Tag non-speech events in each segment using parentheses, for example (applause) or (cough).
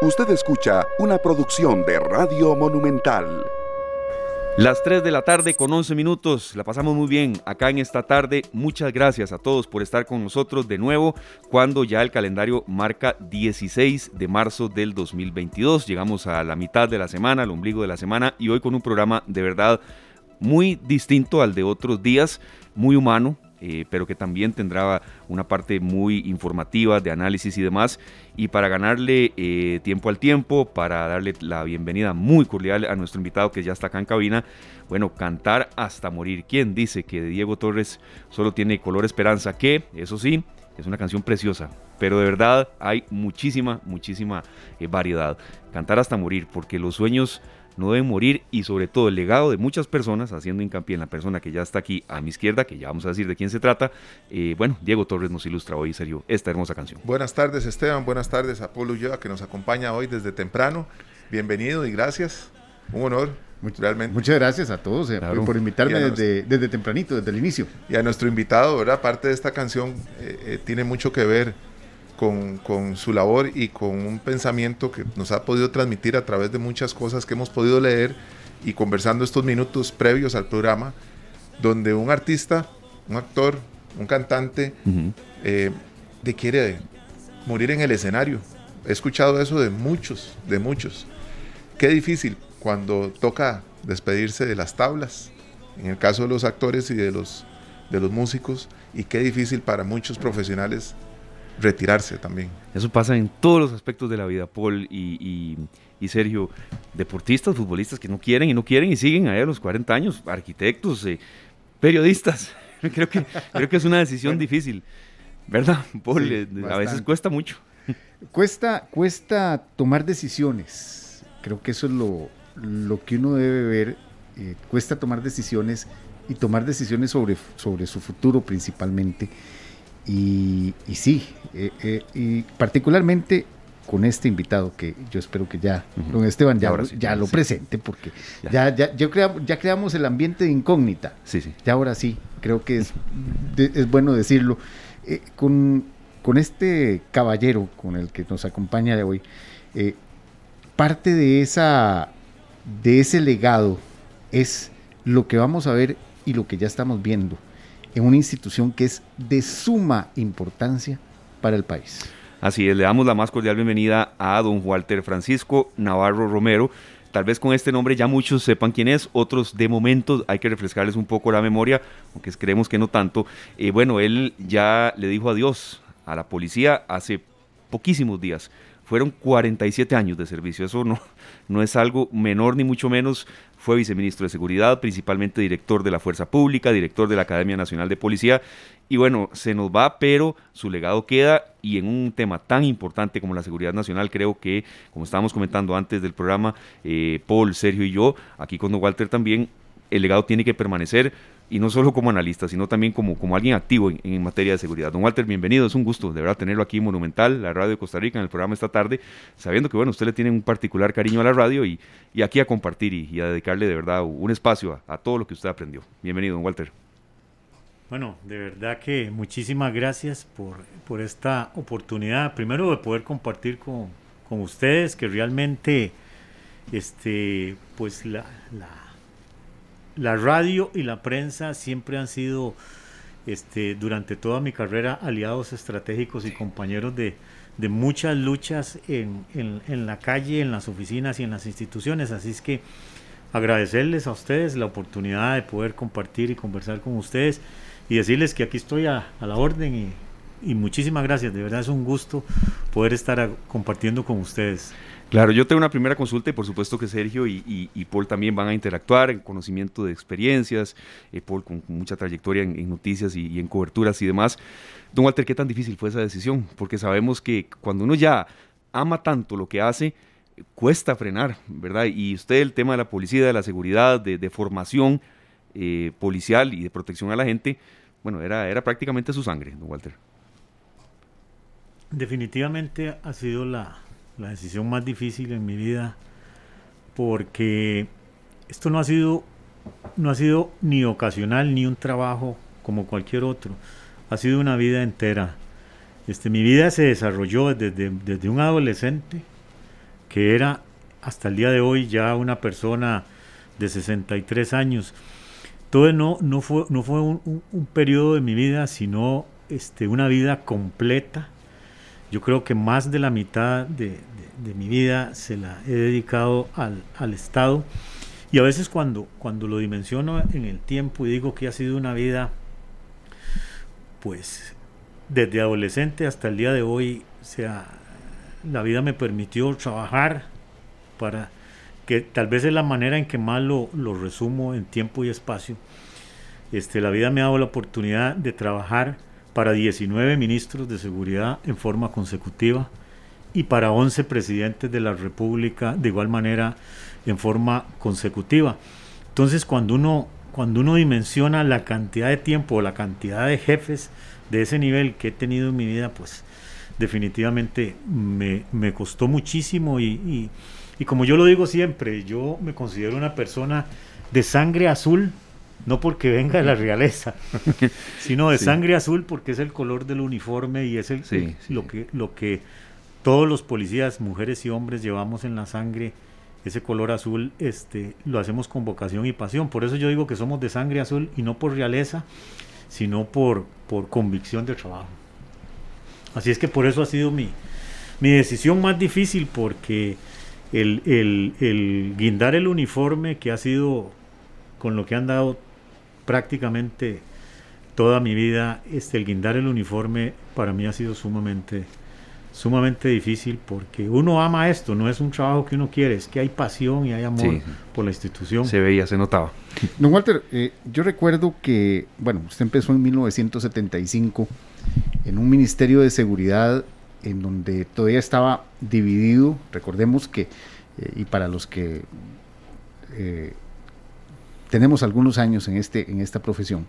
Usted escucha una producción de Radio Monumental. Las 3 de la tarde con 11 minutos, la pasamos muy bien acá en esta tarde. Muchas gracias a todos por estar con nosotros de nuevo cuando ya el calendario marca 16 de marzo del 2022. Llegamos a la mitad de la semana, al ombligo de la semana y hoy con un programa de verdad muy distinto al de otros días, muy humano, eh, pero que también tendrá una parte muy informativa de análisis y demás. Y para ganarle eh, tiempo al tiempo, para darle la bienvenida muy cordial a nuestro invitado que ya está acá en cabina, bueno, cantar hasta morir. ¿Quién dice que Diego Torres solo tiene color esperanza? Que, eso sí, es una canción preciosa, pero de verdad hay muchísima, muchísima eh, variedad. Cantar hasta morir, porque los sueños no deben morir y sobre todo el legado de muchas personas, haciendo hincapié en la persona que ya está aquí a mi izquierda, que ya vamos a decir de quién se trata. Eh, bueno, Diego Torres nos ilustra hoy, serio, esta hermosa canción. Buenas tardes Esteban, buenas tardes a Polo Ulloa que nos acompaña hoy desde temprano. Bienvenido y gracias. Un honor. realmente. Muchas gracias a todos eh, por invitarme desde, desde, tempranito, desde el inicio. Y a nuestro invitado, ¿verdad? Parte de esta canción eh, tiene mucho que ver con, su labor y con un pensamiento que nos ha podido transmitir a través de muchas cosas que hemos podido leer y conversando estos minutos previos al programa, donde un artista, un actor, un cantante, eh, quiere morir en el escenario. He escuchado eso de muchos, de muchos. Qué difícil cuando toca despedirse de las tablas, en el caso de los actores y de los, de los músicos, y qué difícil para muchos profesionales retirarse también. Eso pasa en todos los aspectos de la vida, Paul y, Sergio. Deportistas, futbolistas que no quieren y no quieren y siguen ahí a los 40 años, arquitectos, eh, periodistas. (laughs) creo, que, creo que es una decisión difícil, ¿verdad, Paul? Eh, a veces cuesta mucho. (laughs) Cuesta, cuesta tomar decisiones. Creo que eso es lo, lo que uno debe ver. Eh, cuesta tomar decisiones y tomar decisiones sobre, sobre su futuro principalmente. Y, sí, eh, eh, y particularmente con este invitado que yo espero que ya, don Esteban, ya, ya lo presente, porque ya, ya, yo ya creamos el ambiente de incógnita. Sí, sí. Ya ahora sí, creo que es, es bueno decirlo. Eh, con, con, este caballero con el que nos acompaña de hoy, parte de, esa, de ese legado es lo que vamos a ver y lo que ya estamos viendo en una institución que es de suma importancia para el país. Así es, le damos la más cordial bienvenida a don Walter Francisco Navarro Romero. Tal vez con este nombre ya muchos sepan quién es, otros de momento hay que refrescarles un poco la memoria, aunque creemos que no tanto. Eh, bueno, él ya le dijo adiós a la policía hace poquísimos días. Fueron 47 años de servicio, eso no, no es algo menor ni mucho menos fue viceministro de Seguridad, principalmente director de la Fuerza Pública, director de la Academia Nacional de Policía. Y bueno, se nos va, pero su legado queda y en un tema tan importante como la seguridad nacional, creo que, como estábamos comentando antes del programa, eh, Paul, Sergio y yo, aquí con Walter también, el legado tiene que permanecer y no solo como analista, sino también como, como alguien activo en, materia de seguridad. Don Walter, bienvenido, es un gusto de verdad tenerlo aquí en Monumental, la radio de Costa Rica, en el programa esta tarde, sabiendo que bueno, usted le tiene un particular cariño a la radio y, y aquí a compartir y, a dedicarle de verdad un espacio a, todo lo que usted aprendió. Bienvenido, don Walter. Bueno, de verdad que muchísimas gracias por, por esta oportunidad, primero de poder compartir con, con ustedes, que realmente, este, pues la la radio y la prensa siempre han sido este, durante toda mi carrera aliados estratégicos y compañeros de, muchas luchas en, en, la calle, en las oficinas y en las instituciones. Así es que agradecerles a ustedes la oportunidad de poder compartir y conversar con ustedes y decirles que aquí estoy a, la orden y, y muchísimas gracias. De verdad es un gusto poder estar compartiendo con ustedes. Claro, yo tengo una primera consulta y por supuesto que Sergio y, Paul también van a interactuar en conocimiento de experiencias, eh, Paul con, mucha trayectoria en, noticias y, en coberturas y demás. Don Walter, ¿qué tan difícil fue esa decisión? Porque sabemos que cuando uno ya ama tanto lo que hace, cuesta frenar, ¿verdad? Y usted el tema de la policía, de la seguridad, de, formación eh, policial y de protección a la gente, bueno, era, era prácticamente su sangre, don Walter. Definitivamente ha sido la, la decisión más difícil en mi vida porque esto no ha sido no ha sido ni ocasional ni un trabajo como cualquier otro ha sido una vida entera este mi vida se desarrolló desde, desde un adolescente que era hasta el día de hoy ya una persona de 63 años. Todo no, no fue, no fue un, periodo de mi vida, sino este, una vida completa. Yo creo que más de la mitad de, mi vida se la he dedicado al, al, Estado. Y a veces cuando, cuando lo dimensiono en el tiempo y digo que ha sido una vida, pues desde adolescente hasta el día de hoy, o sea, la vida me permitió trabajar para que tal vez es la manera en que más lo, resumo en tiempo y espacio. Este, la vida me ha dado la oportunidad de trabajar para 19 ministros de seguridad en forma consecutiva y para 11 presidentes de la República de igual manera en forma consecutiva. Entonces cuando uno, cuando uno dimensiona la cantidad de tiempo o la cantidad de jefes de ese nivel que he tenido en mi vida, pues definitivamente me, costó muchísimo y, como yo lo digo siempre, yo me considero una persona de sangre azul, no porque venga de la realeza, (laughs) sino de sangre azul porque es el color del uniforme y es el, lo, que, lo que todos los policías, mujeres y hombres, llevamos en la sangre. Ese color azul este, lo hacemos con vocación y pasión. Por eso yo digo que somos de sangre azul y no por realeza, sino por, por convicción de trabajo. Así es que por eso ha sido mi, mi decisión más difícil, porque el, el, guindar el uniforme, que ha sido con lo que han dado prácticamente toda mi vida, este, el guindar el uniforme para mí ha sido sumamente sumamente difícil porque uno ama esto, no es un trabajo que uno quiere, es que hay pasión y hay amor por la institución. Se veía, se notaba. (laughs) Don Walter, eh, yo recuerdo que, bueno, usted empezó en 1975 en un Ministerio de Seguridad en donde todavía estaba dividido, recordemos que, eh, y para los que eh, tenemos algunos años en, este, en esta profesión,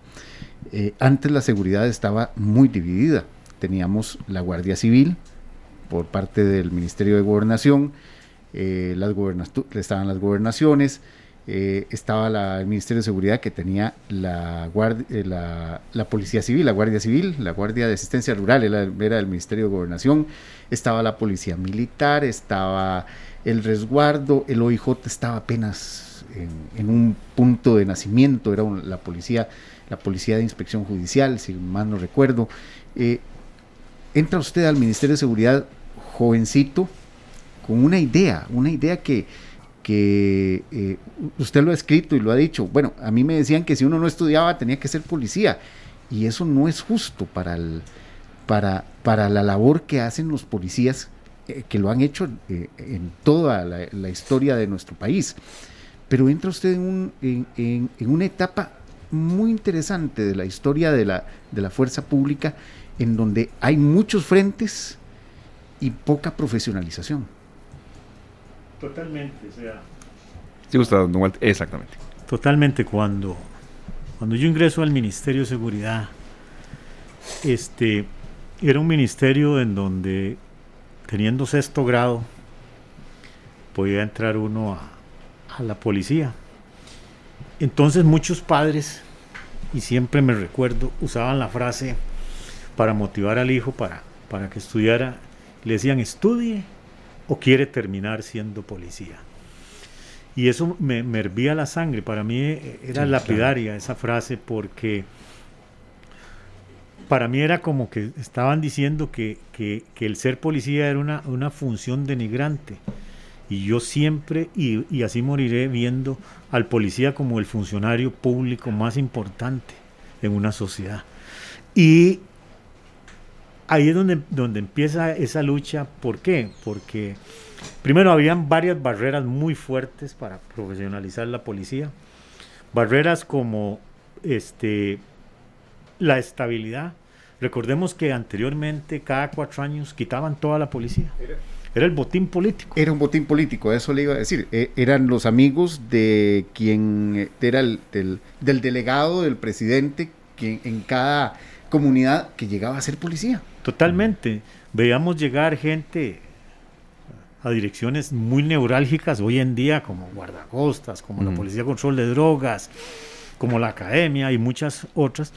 antes la seguridad estaba muy dividida. Teníamos la Guardia Civil, por parte del Ministerio de Gobernación, eh, las estaban las gobernaciones, eh, estaba la, el Ministerio de Seguridad que tenía la, eh, la, Policía Civil, la Guardia Civil, la Guardia de Asistencia Rural, era, era el Ministerio de Gobernación, estaba la Policía Militar, estaba el resguardo, el OIJ estaba apenas en, un punto de nacimiento, era la policía, la policía de inspección judicial, si mal no recuerdo. entra usted al Ministerio de Seguridad jovencito con una idea, una idea que, que eh, usted lo ha escrito y lo ha dicho. Bueno, a mí me decían que si uno no estudiaba tenía que ser policía y eso no es justo para, el, para, para la labor que hacen los policías eh, que lo han hecho eh, en toda la, historia de nuestro país. Pero entra usted en, un, en, en, una etapa muy interesante de la historia de la, de la fuerza pública en donde hay muchos frentes, y poca profesionalización. Totalmente, o sea. Sí, Gustavo, exactamente. Totalmente, cuando, cuando yo ingreso al Ministerio de Seguridad, este, era un ministerio en donde, teniendo sexto grado, podía entrar uno a, a la policía. Entonces muchos padres, y siempre me recuerdo, usaban la frase para motivar al hijo para, para que estudiara le decían estudie o quiere terminar siendo policía. Y eso me, hervía la sangre, para mí eh, era lapidaria esa frase porque para mí era como que estaban diciendo que, el ser policía era una, una, función denigrante. Y yo siempre, y, y así moriré, viendo al policía como el funcionario público más importante en una sociedad. Y ahí es donde, donde empieza esa lucha. ¿Por qué? Porque primero habían varias barreras muy fuertes para profesionalizar la policía. Barreras como este, la estabilidad. Recordemos que anteriormente, cada cuatro años, quitaban toda la policía. Era el botín político. Era un botín político, eso le iba a decir. E, eran los amigos de quien era el, del, del delegado, del presidente, quien en cada comunidad que llegaba a ser policía. Totalmente. Veíamos llegar gente a direcciones muy neurálgicas hoy en día, como guardacostas, como la Policía de Control de Drogas, como la Academia y muchas otras,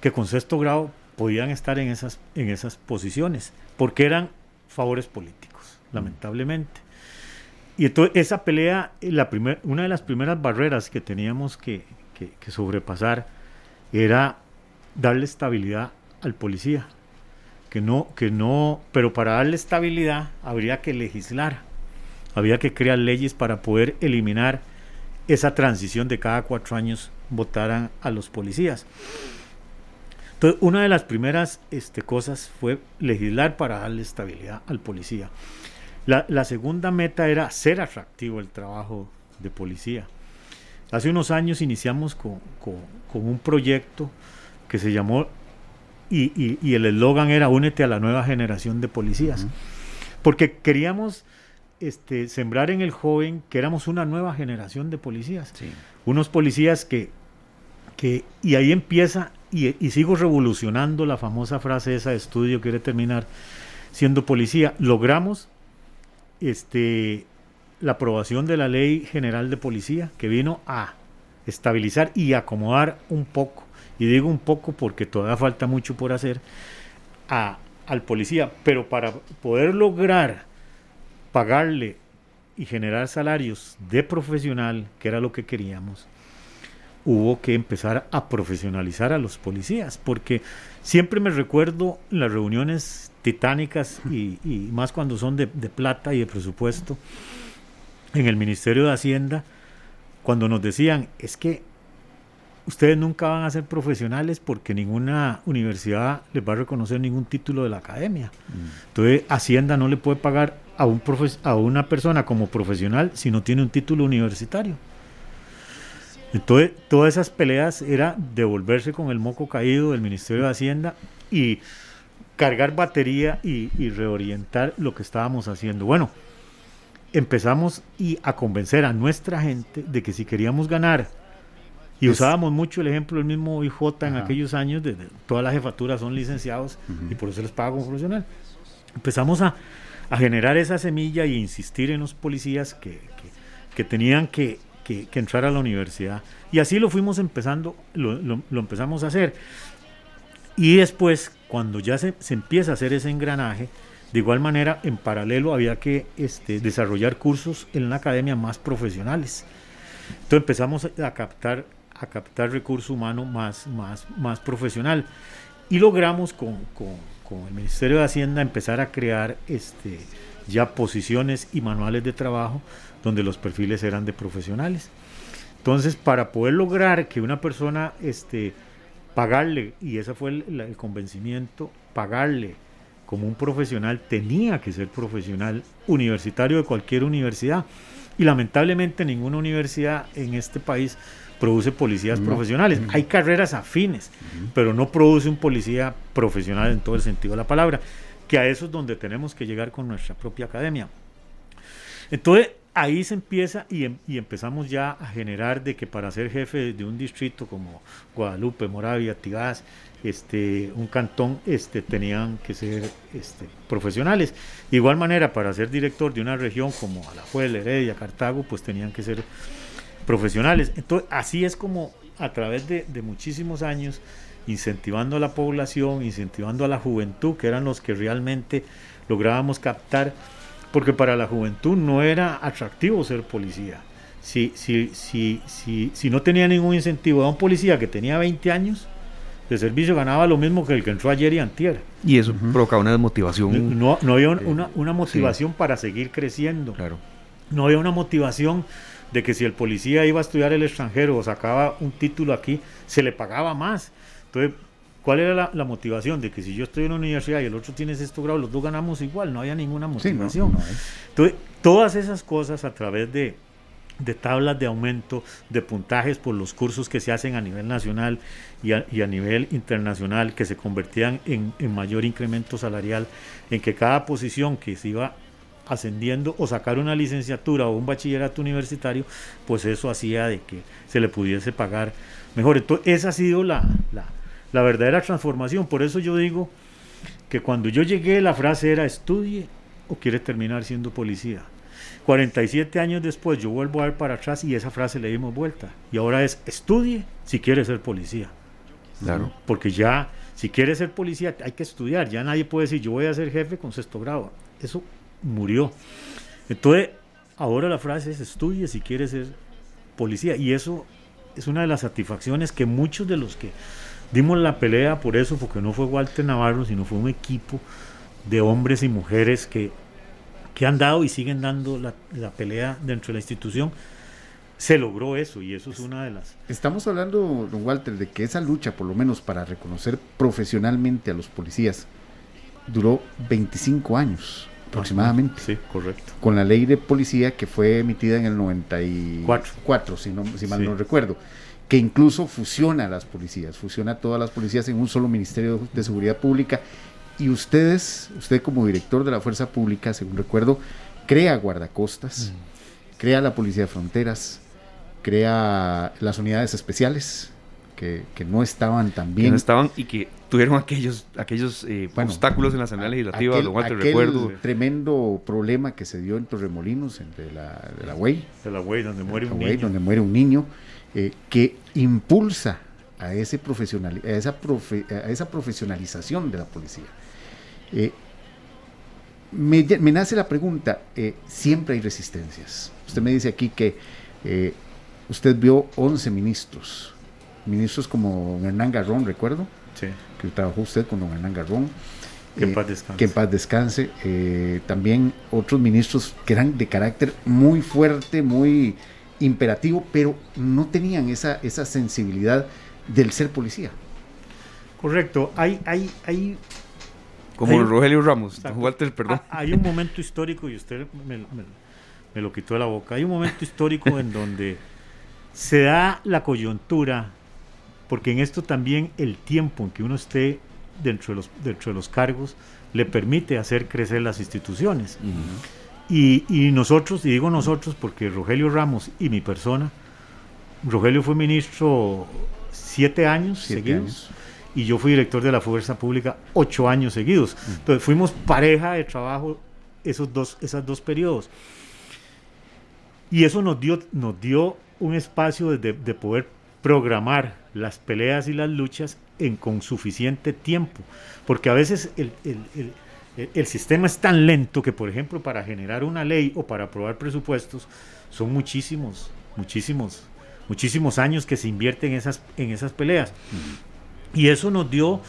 que con sexto grado podían estar en esas, en esas posiciones, porque eran favores políticos. lamentablemente. Y entonces esa pelea, la primer, una de las primeras barreras que teníamos que, que sobrepasar era darle estabilidad al policía. Que no, que no, pero para darle estabilidad habría que legislar, había que crear leyes para poder eliminar esa transición de cada cuatro años votaran a los policías. Entonces, una de las primeras este, cosas fue legislar para darle estabilidad al policía. La, segunda meta era ser atractivo el trabajo de policía. Hace unos años iniciamos con, un proyecto que se llamó, y, el eslogan era Únete a la nueva generación de policías. Porque queríamos este, sembrar en el joven que éramos una nueva generación de policías. Unos policías que, que, y ahí empieza, y, sigo revolucionando la famosa frase esa estudio, quiere terminar siendo policía. Logramos este, la aprobación de la Ley General de Policía, que vino a estabilizar y acomodar un poco, y digo un poco porque todavía falta mucho por hacer, a, al policía, pero para poder lograr pagarle y generar salarios de profesional, que era lo que queríamos, hubo que empezar a profesionalizar a los policías, porque siempre me recuerdo las reuniones titánicas y, más cuando son de, plata y de presupuesto en el Ministerio de Hacienda, cuando nos decían, es que ustedes nunca van a ser profesionales porque ninguna universidad les va a reconocer ningún título de la academia. Mm. Entonces, Hacienda no le puede pagar a, un a una persona como profesional si no tiene un título universitario. Entonces, todas esas peleas era devolverse con el moco caído del Ministerio de Hacienda y cargar batería y, reorientar lo que estábamos haciendo. Bueno, empezamos y a convencer a nuestra gente de que si queríamos ganar, y usábamos mucho el ejemplo del mismo IJ en aquellos años, de, todas las jefaturas son licenciados y por eso les paga como profesional. Empezamos a, a generar esa semilla y insistir en los policías que, tenían que, entrar a la universidad. Y así lo fuimos empezando, lo, empezamos a hacer. Y después, cuando ya se, empieza a hacer ese engranaje, de igual manera, en paralelo había que este, desarrollar cursos en la academia más profesionales. Entonces empezamos a captar, a captar recurso humano más, más, más profesional. Y logramos con con el Ministerio de Hacienda empezar a crear este, ya posiciones y manuales de trabajo donde los perfiles eran de profesionales. Entonces, para poder lograr que una persona este, pagarle, y ese fue el, convencimiento, pagarle como un profesional, tenía que ser profesional universitario de cualquier universidad. Y lamentablemente ninguna universidad en este país produce policías profesionales. Hay carreras afines, pero no produce un policía profesional en todo el sentido de la palabra, que a eso es donde tenemos que llegar con nuestra propia academia. Entonces, ahí se empieza y, em, empezamos ya a generar de que para ser jefe de un distrito como Guadalupe, Moravia, Tigás, este, un cantón, este, tenían que ser este, profesionales. De igual manera, para ser director de una región como Alajuela, Heredia, Cartago, pues tenían que ser profesionales. Entonces, así es como a través de, muchísimos años, incentivando a la población, incentivando a la juventud, que eran los que realmente lográbamos captar, porque para la juventud no era atractivo ser policía. Si, si, si, si, si no tenía ningún incentivo a un policía que tenía 20 años de servicio, ganaba lo mismo que el que entró ayer y antier. Y eso provocaba una desmotivación. No, no había una, una motivación para seguir creciendo. Claro. No había una motivación de que si el policía iba a estudiar el extranjero o sacaba un título aquí, se le pagaba más. Entonces, ¿cuál era la, motivación? De que si yo estoy en una universidad y el otro tiene sexto grado, los dos ganamos igual, no había ninguna motivación. Entonces, todas esas cosas a través de, tablas de aumento, de puntajes por los cursos que se hacen a nivel nacional y a, nivel internacional, que se convertían en, en mayor incremento salarial, en que cada posición que se iba ascendiendo o sacar una licenciatura o un bachillerato universitario, pues eso hacía de que se le pudiese pagar mejor. Entonces, esa ha sido la, la, verdadera transformación. Por eso yo digo que cuando yo llegué la frase era estudie o quiere terminar siendo policía. 47 años después yo vuelvo a ver para atrás y esa frase le dimos vuelta. Y ahora es estudie si quiere ser policía. Claro. Porque ya, si quiere ser policía, hay que estudiar. Ya nadie puede decir yo voy a ser jefe con sexto grado. Eso murió. Entonces, ahora la frase es estudie si quieres ser policía. Y eso es una de las satisfacciones que muchos de los que dimos la pelea por eso, porque no fue Walter Navarro, sino fue un equipo de hombres y mujeres que, que han dado y siguen dando la, la pelea dentro de la institución se logró eso y eso es una de las... Estamos hablando, don Walter, de que esa lucha, por lo menos para reconocer profesionalmente a los policías, duró 25 años aproximadamente. Sí, correcto. Con la ley de policía que fue emitida en el 94, si, no, si mal no recuerdo, que incluso fusiona a las policías, fusiona a todas las policías en un solo Ministerio de Seguridad Pública. Y ustedes, usted como director de la Fuerza Pública, según recuerdo, crea guardacostas, mm. crea la Policía de Fronteras, crea las unidades especiales que, no estaban tan bien. Que no estaban y que tuvieron aquellos, aquellos eh, obstáculos en la Asamblea Legislativa, aquel, aquel recuerdo. tremendo problema que se dio en Torremolinos, entre la, de la UEI. De la UEI, donde muere un niño. Donde muere un niño, eh, que impulsa a, ese profesional, a, esa a esa profesionalización de la policía. Eh, me, me, nace la pregunta, siempre hay resistencias. Usted me dice aquí que usted vio 11 ministros, ministros como Hernán Garrón, recuerdo, sí. que trabajó usted con don Hernán Garrón. Que en eh, paz descanse. Que en paz descanse. Eh, también otros ministros que eran de carácter muy fuerte, muy imperativo, pero no tenían esa, esa sensibilidad del ser policía. Correcto. Hay, hay, hay como Rogelio Ramos, Walter, perdón. Hay un momento histórico, y usted me, me, lo quitó de la boca, hay un momento histórico en donde se da la coyuntura, porque en esto también el tiempo en que uno esté dentro de los, dentro de los cargos le permite hacer crecer las instituciones. Y, nosotros, y digo nosotros porque Rogelio Ramos y mi persona, Rogelio fue ministro siete años seguidos. Y yo fui director de la Fuerza Pública ocho años seguidos. Entonces fuimos pareja de trabajo esos dos, esos dos periodos. Y eso nos dio, nos dio un espacio de, de, poder programar las peleas y las luchas en, con suficiente tiempo, porque a veces el, el, el, sistema es tan lento que, por ejemplo, para generar una ley o para aprobar presupuestos, son muchísimos, muchísimos, muchísimos años que se invierten en esas, en esas peleas. Y eso nos dio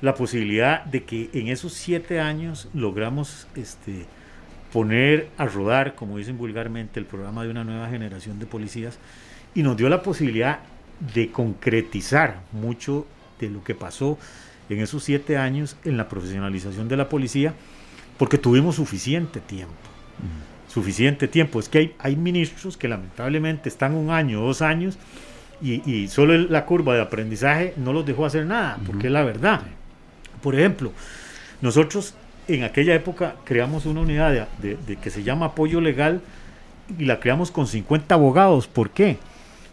la posibilidad de que en esos siete años logramos este, poner a rodar, como dicen vulgarmente, el programa de una nueva generación de policías y nos dio la posibilidad de concretizar mucho de lo que pasó en esos siete años en la profesionalización de la policía, porque tuvimos suficiente tiempo. Suficiente tiempo. Es que hay, hay, ministros que lamentablemente están un año, dos años, y, solo la curva de aprendizaje no los dejó hacer nada, porque es la verdad. Por ejemplo, nosotros en aquella época creamos una unidad de, que se llama apoyo legal y la creamos con 50 abogados. ¿Por qué?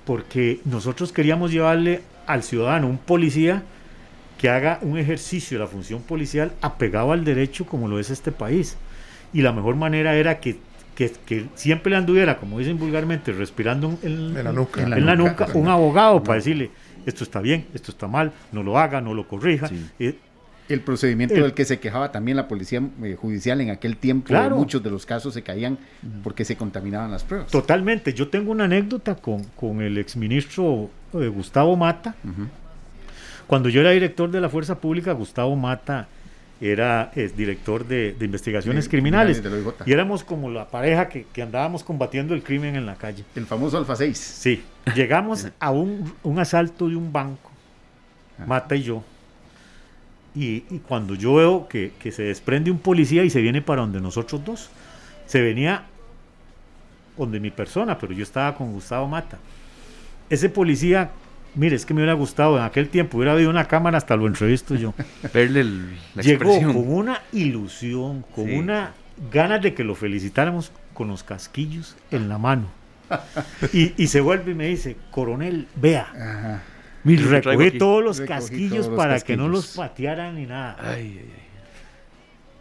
Porque nosotros queríamos llevarle al ciudadano un policía que haga un ejercicio de la función policial apegado al derecho como lo es este país. Y la mejor manera era que, que, siempre le anduviera, como dicen vulgarmente, respirando en, la nuca, en la nuca, un abogado para decirle, esto está bien, esto está mal, no lo haga, no lo corrija. Eh, el procedimiento del que se quejaba también la policía eh, judicial en aquel tiempo, muchos de los casos se caían porque se contaminaban las pruebas. Totalmente. Yo tengo una anécdota con, con el exministro eh, Gustavo Mata. Cuando yo era director de la Fuerza Pública, Gustavo Mata era director de, investigaciones criminales. y éramos como la pareja que, andábamos combatiendo el crimen en la calle. El famoso Alfa 6. Sí. Llegamos (laughs) a un, un asalto de un banco, Mata y yo y, cuando yo veo que, se desprende un policía y se viene para donde nosotros dos, se venía donde mi persona, pero yo estaba con Gustavo Mata. Ese policía, mire, es que me hubiera gustado en aquel tiempo, hubiera habido una cámara, hasta lo entrevisto yo. (laughs) Verle la Llegó con una ilusión, con una ganas de que lo felicitáramos con los casquillos en la mano. y, se vuelve y me dice, coronel, vea. Mi recogí todos los casquillos para que no los patearan ni nada.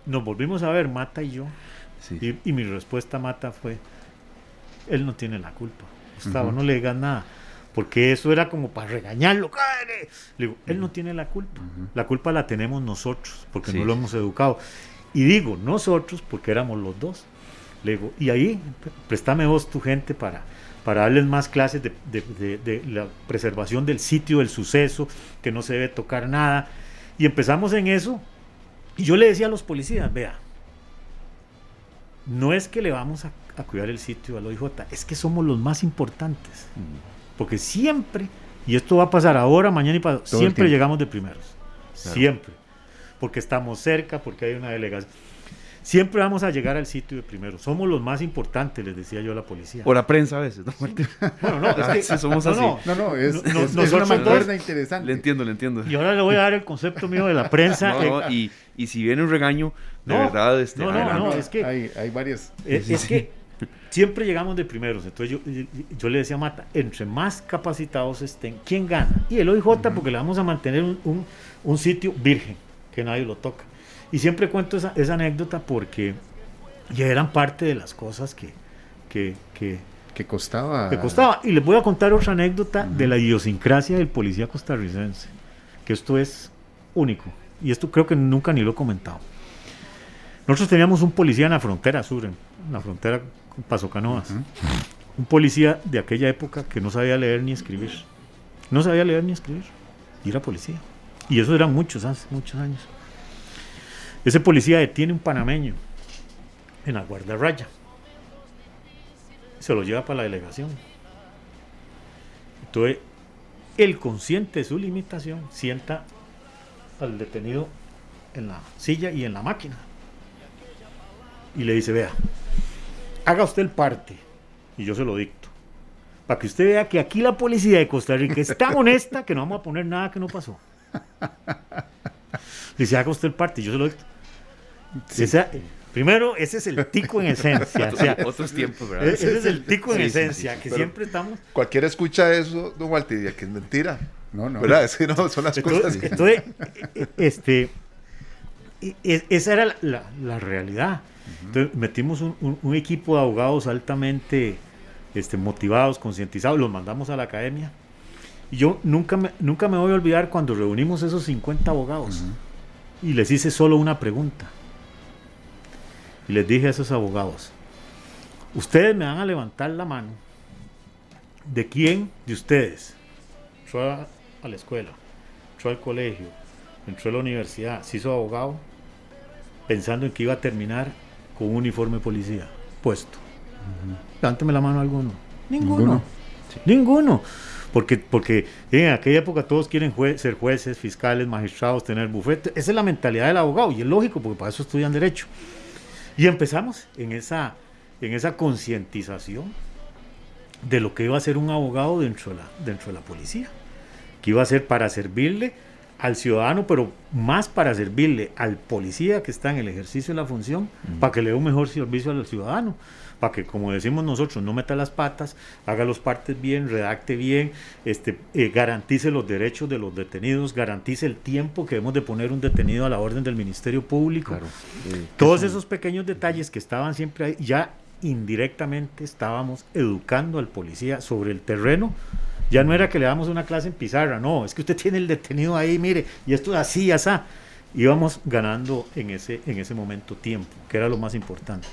Nos volvimos a ver, Mata y yo. Y, mi respuesta a Mata fue, él no tiene la culpa. Gustavo, no le digas nada. Porque eso era como para regañarlo. Le digo, él no tiene la culpa. La culpa la tenemos nosotros, porque no lo hemos educado. Y digo nosotros porque éramos los dos. Le digo, y ahí, préstame vos tu gente para, para darles más clases de, de, de, la preservación del sitio, del suceso, que no se debe tocar nada. Y empezamos en eso. Y yo le decía a los policías, vea, no es que le vamos a, a cuidar el sitio al OIJ, es que somos los más importantes. Porque siempre, y esto va a pasar ahora, mañana y pasado, siempre llegamos de primeros. Claro. Siempre. Porque estamos cerca, porque hay una delegación. Siempre vamos a llegar al sitio de primero. Somos los más importantes, les decía yo a la policía. O la prensa a veces, ¿no? (laughs) Bueno, no, es que somos no, así. No, No, no, es, No, es- no, es una mancuerna interesante. Le entiendo, le entiendo. Y ahora le voy a dar el concepto mío de la prensa. No, no, y, y si viene un regaño, de No, verdad, este, no, no, no, es que- hay, hay varias. Eh, es que siempre llegamos de primeros. Entonces yo, yo- yo le decía a Mata, entre más capacitados estén, ¿quién gana? Y el OIJ, porque le vamos a mantener un, un- un sitio virgen, que nadie lo toca. Y siempre cuento esa, esa anécdota porque ya eran parte de las cosas que, que, que, Que costaba. que costaba. Y les voy a contar otra anécdota de la idiosincrasia del policía costarricense, que esto es único. Y esto creo que nunca ni lo he comentado. Nosotros teníamos un policía en la frontera sur, en la frontera Paso Canoas. Un policía de aquella época que no sabía leer ni escribir. No sabía leer ni escribir. Y era policía. Y eso eran muchos, hace muchos años. Ese policía detiene un panameño en la guardarraya. Se lo lleva para la delegación. Entonces, el consciente de su limitación sienta al detenido en la silla y en la máquina. Y le dice, vea, haga usted el parte y yo se lo dicto. Para que usted vea que aquí la policía de Costa Rica es tan honesta que no vamos a poner nada que no pasó. Dice, haga usted el parte y yo se lo dicto. Esa- primero, ese es el tico en esencia. o sea, Otros tiempos, ¿verdad? e- ese es el tico en Sí, esencia, sí, que pero- siempre estamos Cualquiera escucha eso, don Walter, diría que es mentira. No, no. ¿Verdad? Es que no, son las cosas. Entonces, entonces, eh, este, e- e- esa era la, la- la realidad. Entonces, metimos un, un- un equipo de abogados altamente este, motivados, concientizados, los mandamos a la academia. Y yo nunca me, nunca me voy a olvidar cuando reunimos esos 50 abogados y les hice solo una pregunta. Y les dije a esos abogados, ustedes me van a levantar la mano de quién de ustedes entró a, a la escuela, entró al colegio, entró a la universidad, se hizo abogado, pensando en que iba a terminar con un uniforme de policía puesto. Levánteme la mano alguno. Ninguno. Ninguno. Ninguno. Porque, porque en aquella época todos quieren jue- ser jueces, fiscales, magistrados, tener bufete. Esa es la mentalidad del abogado y es lógico porque para eso estudian derecho. Y empezamos en esa, en esa concientización de lo que iba a ser un abogado dentro de, la, dentro de la policía, que iba a ser para servirle al ciudadano, pero más para servirle al policía que está en el ejercicio de la función, para que le dé un mejor servicio al ciudadano, para que, como decimos nosotros, no meta las patas, haga los partes bien, redacte bien, este, eh, garantice los derechos de los detenidos, garantice el tiempo que debemos de poner un detenido a la orden del Ministerio Público. Claro. Eh, Todos esos pequeños detalles que estaban siempre ahí, ya indirectamente estábamos educando al policía sobre el terreno. Ya no era que le damos una clase en pizarra, no, es que usted tiene el detenido ahí, mire, y esto es así, así. Íbamos ganando en ese, en ese momento tiempo, que era lo más importante.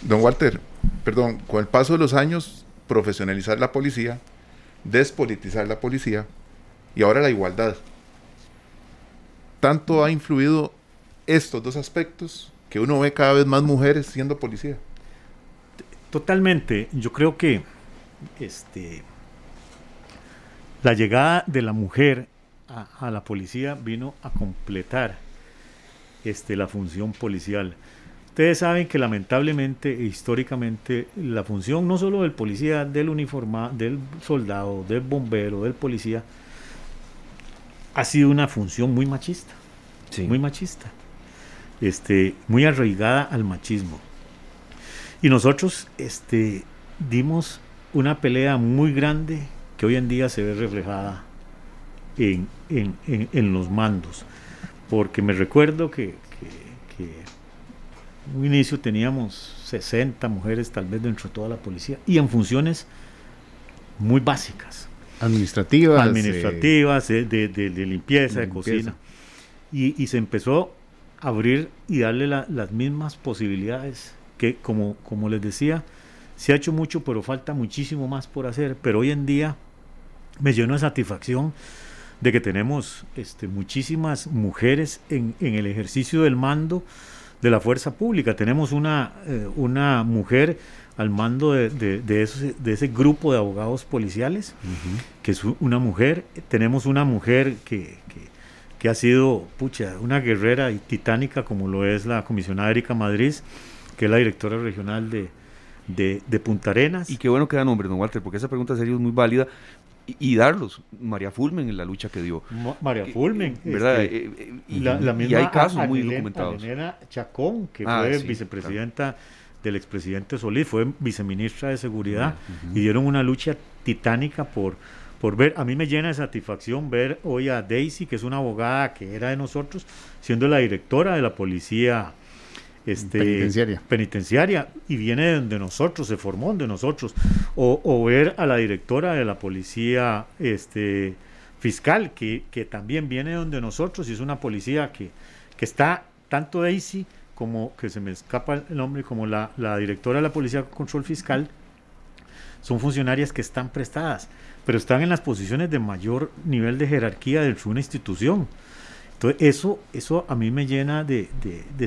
Don Walter, perdón, con el paso de los años, profesionalizar la policía, despolitizar la policía y ahora la igualdad. Tanto ha influido estos dos aspectos que uno ve cada vez más mujeres siendo policía. Totalmente, yo creo que este, la llegada de la mujer a, a la policía vino a completar este, la función policial. Ustedes saben que lamentablemente e históricamente la función no solo del policía, del uniformado, del soldado, del bombero, del policía, ha sido una función muy machista, sí. muy machista, este, muy arraigada al machismo. Y nosotros este, dimos una pelea muy grande que hoy en día se ve reflejada en, en, en, en los mandos. Porque me recuerdo que, que, que en un inicio teníamos 60 mujeres tal vez dentro de toda la policía y en funciones muy básicas. Administrativas. Administrativas, eh, de, de, de, limpieza, de, cocina. Y, y, se empezó abrir y darle las mismas posibilidades que, como, como les decía, se ha hecho mucho, pero falta muchísimo más por hacer. Pero hoy en día me lleno de satisfacción de que tenemos este, muchísimas mujeres en, en el ejercicio del mando de la fuerza pública. Tenemos una, eh, una mujer al mando de, de, de, ese, grupo de abogados policiales, que es una mujer. Tenemos una mujer que, que, ha sido, pucha, una guerrera y titánica, como lo es la comisionada Erika Madrid, que es la directora regional de, de, Punta Arenas. Y qué bueno que da nombre, don Walter, porque esa pregunta sería muy válida. Y, darlos, María Fulmen en la lucha que dio. María Fulmen, ¿verdad? Este, eh, eh, y, la, y, hay casos muy documentados. Chacón, que ah, fue vicepresidenta del expresidente Solís, fue viceministra de Seguridad, y dieron una lucha titánica por, por ver, a mí me llena de satisfacción ver hoy a Daisy, que es una abogada que era de nosotros, siendo la directora de la policía este, penitenciaria. penitenciaria y viene de nosotros, se formó de nosotros. O, ver a la directora de la policía este, fiscal, que, que también viene de nosotros y es una policía que, que está tanto Daisy como, que se me escapa el nombre, como la, la directora de la Policía de Control Fiscal, son funcionarias que están prestadas, pero están en las posiciones de mayor nivel de jerarquía de una institución. Entonces, eso, eso a mí me llena de,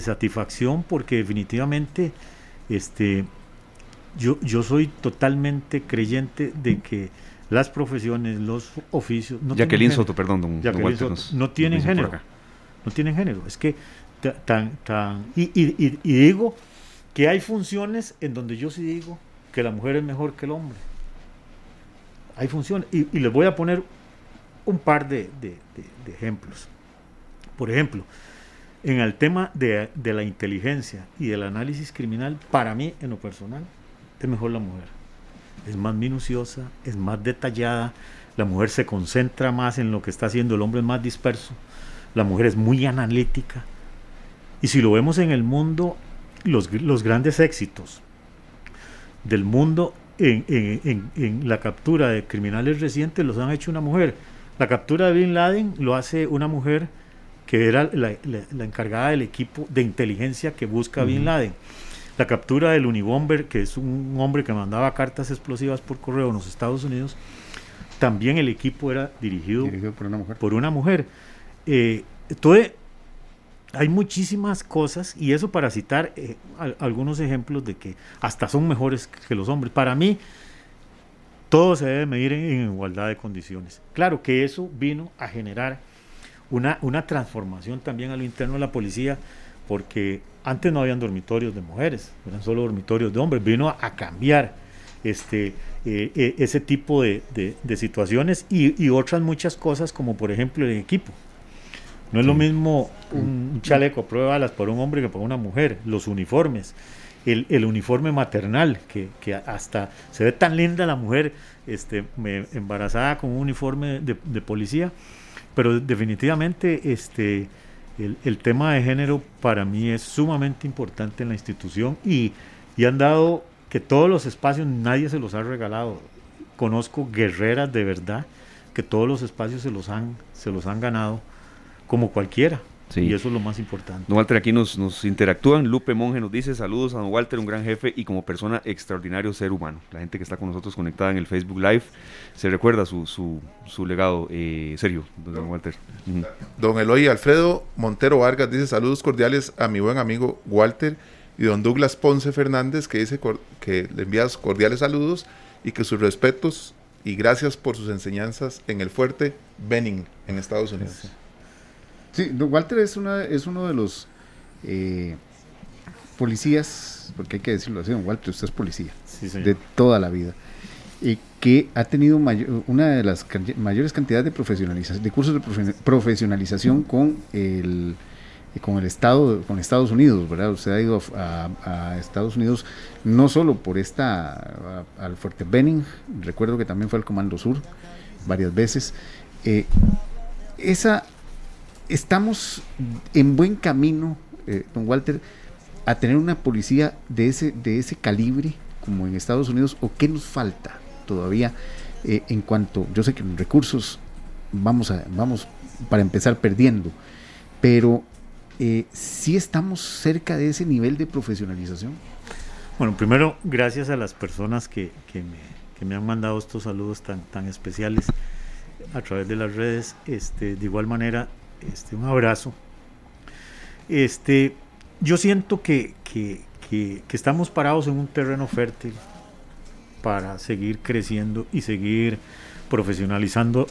satisfacción porque definitivamente este, yo, yo soy totalmente creyente de que las profesiones, los oficios... No Jacqueline Soto, perdón, don, no tienen género. No tienen género. Es que tan... tan y, y, y digo que hay funciones en donde yo sí digo que la mujer es mejor que el hombre. Hay funciones. Y, les voy a poner un par de ejemplos. Por ejemplo, en el tema de, la inteligencia y del análisis criminal, para mí, en lo personal, es mejor la mujer. Es más minuciosa, es más detallada, la mujer se concentra más en lo que está haciendo, el hombre es más disperso, la mujer es muy analítica. Y si lo vemos en el mundo, los, grandes éxitos del mundo en, la captura de criminales recientes los han hecho una mujer. La captura de Bin Laden lo hace una mujer que era la, encargada del equipo de inteligencia que busca Bin Laden. La captura del Unibomber, que es un hombre que mandaba cartas explosivas por correo en los Estados Unidos, también el equipo era dirigido, por una mujer. Por una mujer. Eh, entonces, hay muchísimas cosas, y eso para citar eh, algunos ejemplos de que hasta son mejores que los hombres. Para mí, todo se debe medir en igualdad de condiciones. Claro que eso vino a generar una, una transformación también a lo interno de la policía, porque antes no habían dormitorios de mujeres, eran solo dormitorios de hombres, vino a, cambiar este, eh, eh, ese tipo de, de, situaciones y, y, otras muchas cosas, como por ejemplo el equipo. No es lo mismo un chaleco a prueba de balas para un hombre que para una mujer, los uniformes, el, el uniforme maternal, que, que, hasta se ve tan linda la mujer este, embarazada con un uniforme de, de policía, pero definitivamente este, el, tema de género para mí es sumamente importante en la institución y, y han dado que todos los espacios nadie se los ha regalado. Conozco guerreras de verdad que todos los espacios se los han, se los han ganado como cualquiera. Y eso es lo más importante. Don Walter, aquí nos, nos interactúan. Lupe Monge nos dice saludos a don Walter, un gran jefe y como persona extraordinario ser humano. La gente que está con nosotros conectada en el Facebook Live se recuerda su, su, su legado. Eh, serio, don, Walter. Don Eloy Alfredo Montero Vargas dice saludos cordiales a mi buen amigo Walter y don Douglas Ponce Fernández que dice que le envía cordiales saludos y que sus respetos y gracias por sus enseñanzas en el fuerte Benning en Estados Unidos. Sí, Walter es, una, es uno de los eh, policías, porque hay que decirlo así, don Walter, usted es policía de toda la vida, y que ha tenido una de las mayores cantidades de profesionalización, de cursos de profesionalización con el con el Estado, con Estados Unidos, ¿verdad? Usted ha ido a, Estados Unidos no solo por esta, al Fuerte Benning, recuerdo que también fue al Comando Sur varias veces. Eh, esa estamos en buen camino, eh, don Walter, a tener una policía de ese, de ese calibre como en Estados Unidos, o qué nos falta todavía eh, en cuanto, yo sé que en recursos vamos, a, vamos para empezar perdiendo, pero eh, ¿sí estamos cerca de ese nivel de profesionalización? Bueno, primero, gracias a las personas que, que, me, que me, han mandado estos saludos tan, tan especiales a través de las redes. Este, de igual manera, este, un abrazo. Este, yo siento que, que, que, estamos parados en un terreno fértil para seguir creciendo y seguir profesionalizando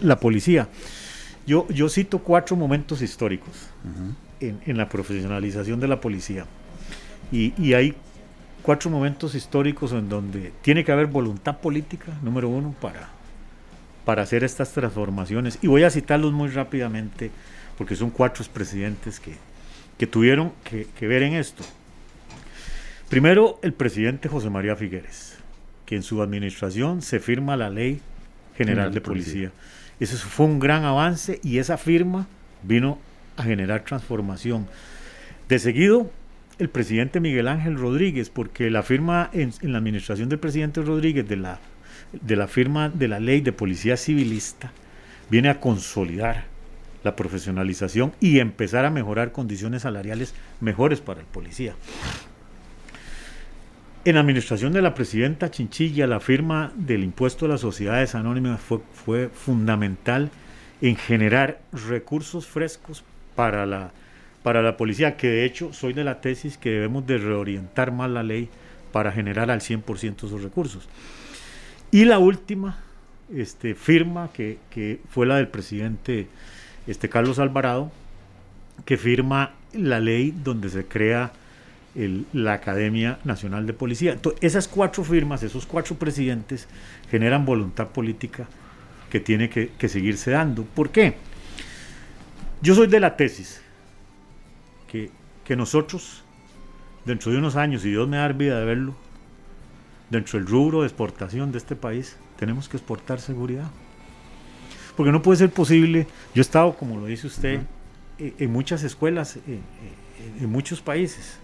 la policía. Yo, yo cito cuatro momentos históricos en, en, la profesionalización de la policía. Y, y, hay cuatro momentos históricos en donde tiene que haber voluntad política, número uno, para, para hacer estas transformaciones. Y voy a citarlos muy rápidamente, porque son cuatro presidentes que, que tuvieron que, que ver en esto. Primero, el presidente José María Figueres, que en su administración se firma la ley general de policía. Ese fue un gran avance y esa firma vino a generar transformación. De seguido, el presidente Miguel Ángel Rodríguez, porque la firma en, la administración del presidente Rodríguez de la, de la firma de la ley de policía civilista viene a consolidar la profesionalización y empezar a mejorar condiciones salariales mejores para el policía. En administración de la presidenta Chinchilla, la firma del impuesto a las sociedades anónimas fue, fundamental en generar recursos frescos para la, para la policía, que de hecho soy de la tesis que debemos de reorientar más la ley para generar al 100% esos recursos. Y la última este, firma, que, fue la del presidente este, Carlos Alvarado, que firma la ley donde se crea la Academia Nacional de Policía. Entonces, esas cuatro firmas, esos cuatro presidentes, generan voluntad política que tiene que, seguirse dando. ¿Por qué? Yo soy de la tesis que, que nosotros, dentro de unos años, y Dios me da vida de verlo, dentro del rubro de exportación de este país, tenemos que exportar seguridad. Porque no puede ser posible, yo he estado, como lo dice usted, en muchas escuelas, en muchos países,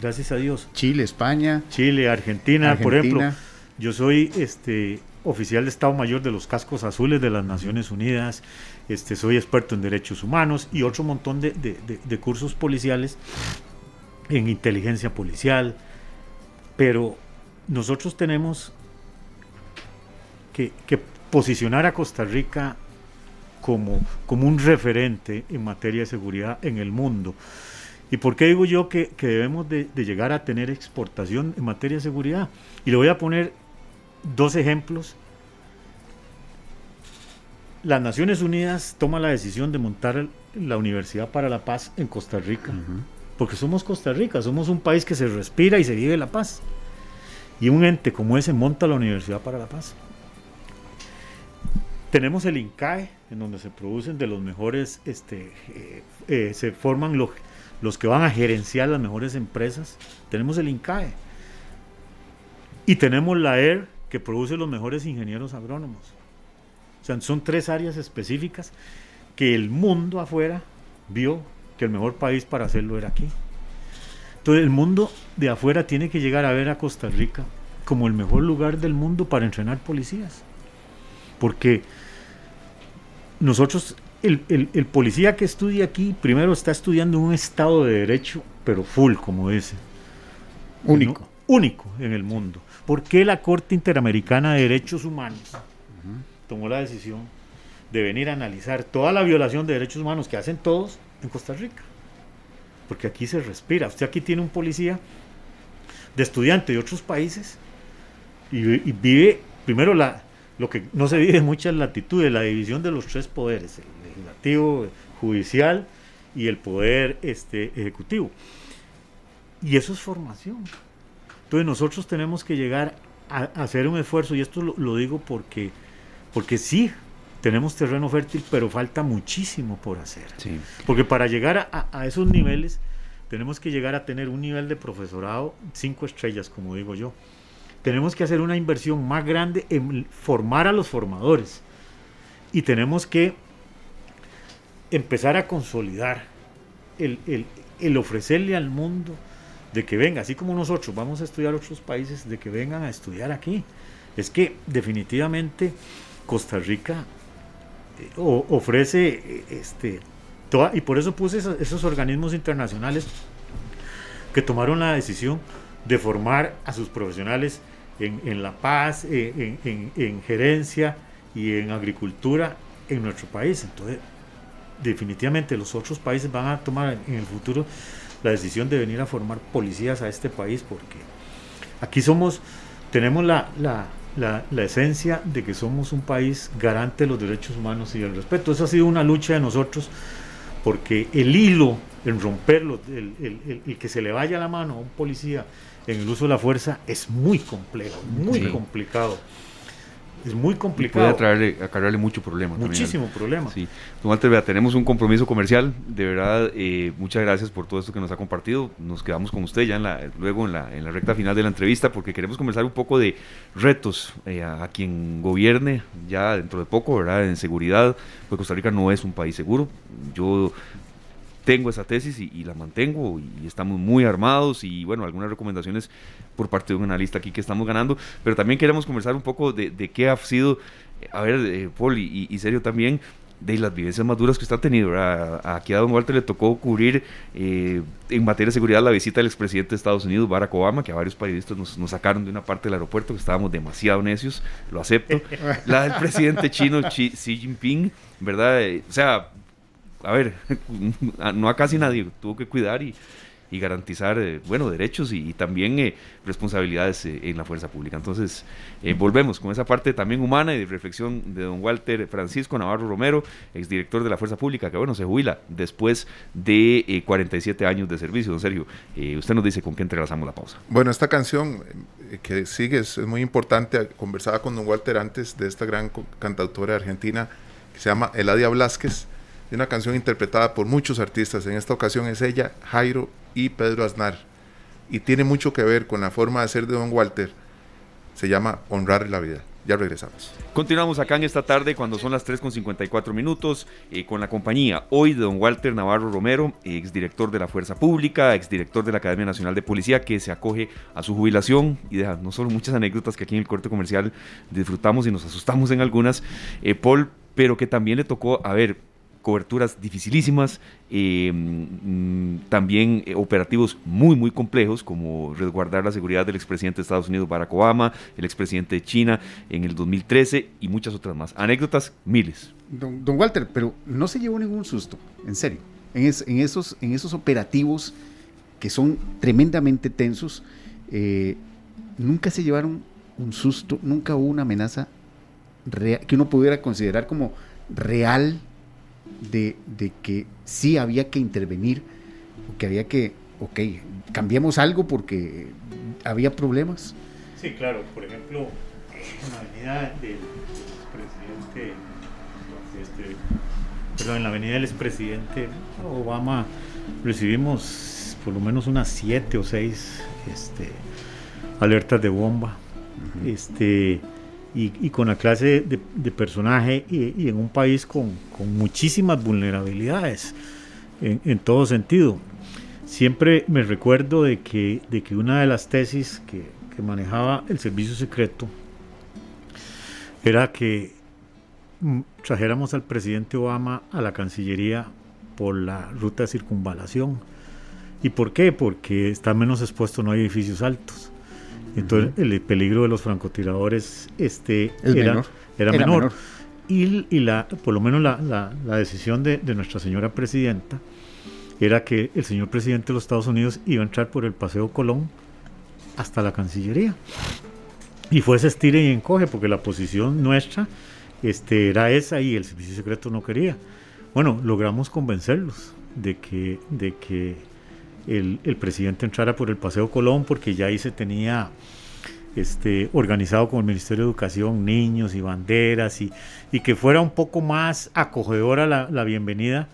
gracias a Dios. Chile, España. Chile, Argentina, por ejemplo. Yo soy este oficial de Estado Mayor de los Cascos Azules de las Naciones Unidas, este, soy experto en derechos humanos y otro montón de, cursos policiales en inteligencia policial, pero nosotros tenemos que, posicionar a Costa Rica como, como un referente en materia de seguridad en el mundo. ¿Y por qué digo yo que, debemos de, llegar a tener exportación en materia de seguridad? Y le voy a poner dos ejemplos. Las Naciones Unidas toma la decisión de montar la Universidad para la Paz en Costa Rica, porque somos Costa Rica, somos un país que se respira y se vive la paz. Y un ente como ese monta la Universidad para la Paz. Tenemos el INCAE, en donde se producen de los mejores, este, eh, eh, se forman los los que van a gerenciar las mejores empresas, tenemos el INCAE. Y tenemos la ER, que produce los mejores ingenieros agrónomos. O sea, son tres áreas específicas que el mundo afuera vio que el mejor país para hacerlo era aquí. Entonces el mundo de afuera tiene que llegar a ver a Costa Rica como el mejor lugar del mundo para entrenar policías. Porque nosotros el, policía que estudia aquí primero está estudiando un estado de derecho, pero full, como dice. Único. único en el mundo. ¿Por qué la Corte Interamericana de Derechos Humanos tomó la decisión de venir a analizar toda la violación de derechos humanos que hacen todos en Costa Rica? Porque aquí se respira. Usted aquí tiene un policía de estudiante de otros países y, vive primero la, lo que no se vive en muchas latitudes, la división de los tres poderes, legislativo, judicial y el poder este, ejecutivo. Y eso es formación. Entonces nosotros tenemos que llegar a, hacer un esfuerzo, y esto lo, digo porque, porque sí, tenemos terreno fértil, pero falta muchísimo por hacer. Porque para llegar a, a, esos niveles, tenemos que llegar a tener un nivel de profesorado cinco estrellas, como digo yo. Tenemos que hacer una inversión más grande en formar a los formadores. Y tenemos que empezar a consolidar el, ofrecerle al mundo de que venga, así como nosotros vamos a estudiar otros países, de que vengan a estudiar aquí. Es que definitivamente Costa Rica eh, ofrece eh, este, y por eso puse esos, organismos internacionales que tomaron la decisión de formar a sus profesionales en, la paz, en, en, gerencia y en agricultura en nuestro país. Entonces, definitivamente los otros países van a tomar en el futuro la decisión de venir a formar policías a este país porque aquí somos, tenemos la, la, esencia de que somos un país garante de los derechos humanos y el respeto. Eso ha sido una lucha de nosotros porque el hilo en romperlo, el, el, que se le vaya la mano a un policía en el uso de la fuerza es muy complejo, muy complicado. Es muy complicado. Y puede acarrearle mucho problema. Muchísimo problema. Sí. Don Walter, vea, tenemos un compromiso comercial. De verdad, eh, muchas gracias por todo esto que nos ha compartido. Nos quedamos con usted ya en la, luego en la, en la recta final de la entrevista porque queremos conversar un poco de retos eh, a, quien gobierne ya dentro de poco, ¿verdad? En seguridad. Porque Costa Rica no es un país seguro. Yo tengo esa tesis y, la mantengo y estamos muy armados y bueno, algunas recomendaciones por parte de un analista aquí que estamos ganando, pero también queremos conversar un poco de, qué ha sido, a ver, eh, Paul y, y, Serio también, de las vivencias más duras que usted ha tenido. Aquí a Don Walter le tocó cubrir eh, en materia de seguridad la visita del expresidente de Estados Unidos, Barack Obama, que a varios periodistas nos, nos, sacaron de una parte del aeropuerto, que estábamos demasiado necios, lo acepto. (laughs) La del presidente chino Xi, Xi Jinping, ¿verdad? Eh, o sea, a ver, (laughs) no a casi nadie, tuvo que cuidar y, garantizar, eh, bueno, derechos y, también eh, responsabilidades eh, en la fuerza pública. Entonces, volvemos con esa parte también humana y de reflexión de don Walter Francisco Navarro Romero, exdirector de la fuerza pública, que bueno, se jubila después de 47 años de servicio. Don Sergio, usted nos dice con qué entrelazamos la pausa. Bueno, esta canción que sigue es, muy importante. Conversaba con don Walter antes de esta gran cantautora argentina que se llama Eladia Blasquez una canción interpretada por muchos artistas. En esta ocasión es ella, Jairo y Pedro Aznar. Y tiene mucho que ver con la forma de ser de Don Walter. Se llama Honrar la Vida. Ya regresamos. Continuamos acá en esta tarde cuando son las 3 con 54 minutos eh, con la compañía hoy de don Walter Navarro Romero, exdirector de la Fuerza Pública, exdirector de la Academia Nacional de Policía que se acoge a su jubilación y deja no solo muchas anécdotas que aquí en el corte comercial disfrutamos y nos asustamos en algunas, eh, Paul, pero que también le tocó, a ver, coberturas dificilísimas, eh, mm, también eh, operativos muy, muy complejos, como resguardar la seguridad del expresidente de Estados Unidos Barack Obama, el expresidente de China en el 2013 y muchas otras más. Anécdotas, miles. Don, Walter, pero no se llevó ningún susto, en serio. En, esos, en esos operativos que son tremendamente tensos, eh, nunca se llevaron un susto, nunca hubo una amenaza que uno pudiera considerar como real de, que sí había que intervenir, que había que, ok, cambiemos algo porque había problemas. Sí, claro, por ejemplo, en la avenida del expresidente, este, perdón, en la avenida del expresidente Obama recibimos por lo menos unas siete o seis este, alertas de bomba. Este, y, con la clase de, personaje y, en un país con, muchísimas vulnerabilidades en, todo sentido. Siempre me recuerdo de que, de que una de las tesis que, manejaba el servicio secreto era que mm, trajéramos al presidente Obama a la Cancillería por la ruta de circunvalación. ¿Y por qué? Porque está menos expuesto, no hay edificios altos. Entonces el peligro de los francotiradores este, era, menor. Y, y, la, por lo menos la, la, decisión de, de, nuestra señora presidenta era que el señor presidente de los Estados Unidos iba a entrar por el Paseo Colón hasta la Cancillería. Y fue ese estire y encoge, porque la posición nuestra este, era esa y el servicio secreto no quería. Bueno, logramos convencerlos de que, de que el, presidente entrara por el Paseo Colón porque ya ahí se tenía este, organizado con el Ministerio de Educación, niños y banderas, y, y que fuera un poco más acogedora la, la, bienvenida.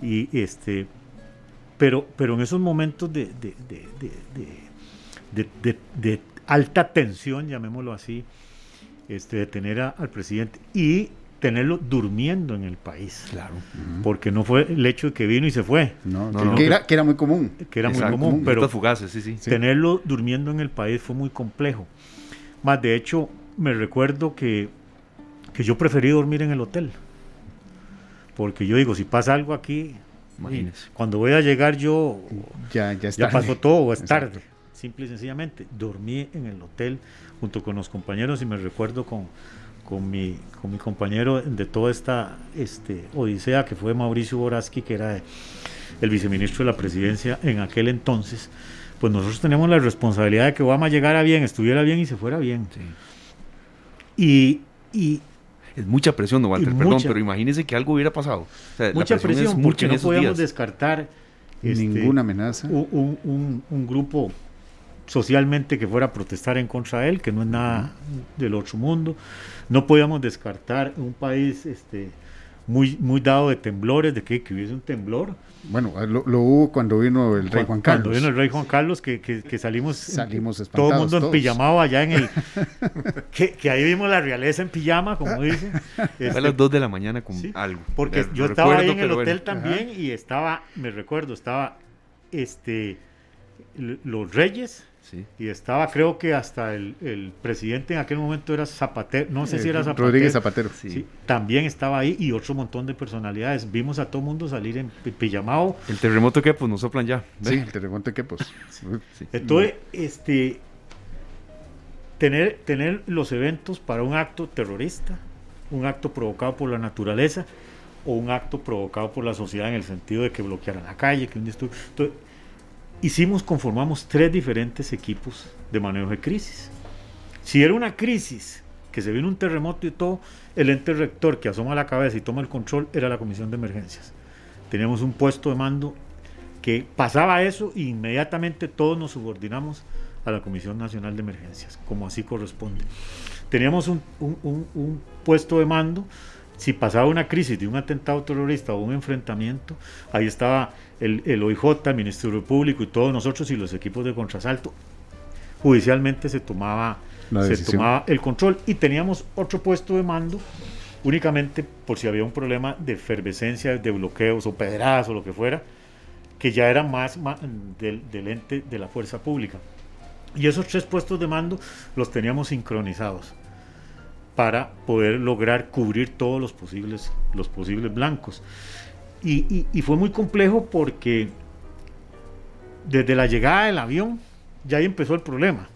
Y este, pero, pero en esos momentos de, de, de, de alta tensión, llamémoslo así, este, de tener al presidente y tenerlo durmiendo en el país. Claro. Porque no fue el hecho de que vino y se fue. No, que, era, que, era, muy común. Que era muy común, pero fugaces, sí, sí. tenerlo durmiendo en el país fue muy complejo. Más de hecho, me recuerdo que, que yo preferí dormir en el hotel. Porque yo digo, si pasa algo aquí, Imagínese. Cuando voy a llegar yo, Ya, ya, ya pasó todo o es Exacto. tarde. Simple y sencillamente. Dormí en el hotel junto con los compañeros y me recuerdo con, con, mi, con mi compañero de toda esta este, odisea que fue Mauricio Boraski, que era el viceministro de la presidencia en aquel entonces. Pues nosotros tenemos la responsabilidad de que Obama llegara bien, estuviera bien y se fuera bien. Sí. Y, y Es mucha presión, don Walter, perdón, mucha. pero imagínese que algo hubiera pasado. O sea, la mucha es presión, porque no podíamos días. descartar este, Ninguna amenaza. un- un grupo socialmente que fuera a protestar en contra de él, que no es nada del otro mundo. No podíamos descartar un país este, muy, muy dado de temblores, de que, que hubiese un temblor. Bueno, lo, lo hubo cuando vino el rey Juan Carlos. Cuando vino el rey Juan Carlos, que, que- que salimos, Salimos todo el mundo todos. empillamado allá en el... (laughs) que, que ahí vimos la realeza en pijama, como dicen. (laughs) Fue a Este, las 2 de la mañana con Sí, algo. Porque yo estaba ahí en el hotel bueno. también y estaba, me recuerdo, estaba este los Reyes Sí. y estaba creo que hasta el, el presidente en aquel momento era Zapatero, no sé si Eh, era Zapatero. Rodríguez Zapatero. Sí. Sí, también estaba ahí y otro montón de personalidades. Vimos a todo mundo salir en pi- pijamado. El terremoto que pues nos soplan ya. Sí, el terremoto que pues. (laughs) Sí. Entonces, este tener, tener los eventos para un acto terrorista, un acto provocado por la naturaleza o un acto provocado por la sociedad en el sentido de que bloquearan la calle, que un disturbo. Entonces, hicimos, conformamos tres diferentes equipos de manejo de crisis. Si era una crisis, que se vino un terremoto y todo, el ente rector que asoma la cabeza y toma el control era la Comisión de Emergencias. Teníamos un puesto de mando que pasaba eso e inmediatamente todos nos subordinamos a la Comisión Nacional de Emergencias, como así corresponde. Teníamos un- un- un puesto de mando, si pasaba una crisis de un atentado terrorista o un enfrentamiento, ahí estaba el, el OIJ, el Ministerio Público y todos nosotros y los equipos de contrasalto. Judicialmente se tomaba, se tomaba el control y teníamos otro puesto de mando únicamente por si había un problema de efervescencia, de bloqueos o pedradas o lo que fuera, que ya era más, del, del ente de la fuerza pública. Y esos tres puestos de mando los teníamos sincronizados para poder lograr cubrir todos los posibles, los posibles blancos. Y, y- y fue muy complejo porque desde la llegada del avión ya ahí empezó el problema.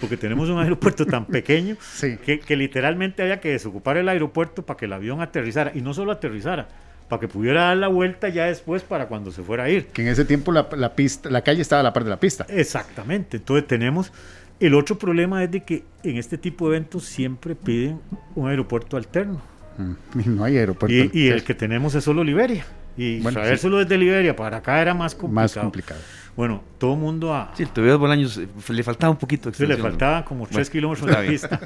Porque tenemos un (laughs) aeropuerto tan pequeño (laughs) Sí. que, que literalmente había que desocupar el aeropuerto para que el avión aterrizara. Y no solo aterrizara, para que pudiera dar la vuelta ya después para cuando se fuera a ir. Que en ese tiempo la, la pista, la calle estaba a la par de la pista. Exactamente. Entonces tenemos. El otro problema es de que en este tipo de eventos siempre piden un aeropuerto alterno. Mm, y No hay aeropuerto. Y, y el que tenemos es solo Liberia. Y Bueno, traérselo desde Liberia para acá era más complicado. más complicado. Bueno, todo el mundo a. Sí, el Tobias Bolaños eh, le faltaba un poquito de se le faltaban como 3 Bueno, kilómetros de pista.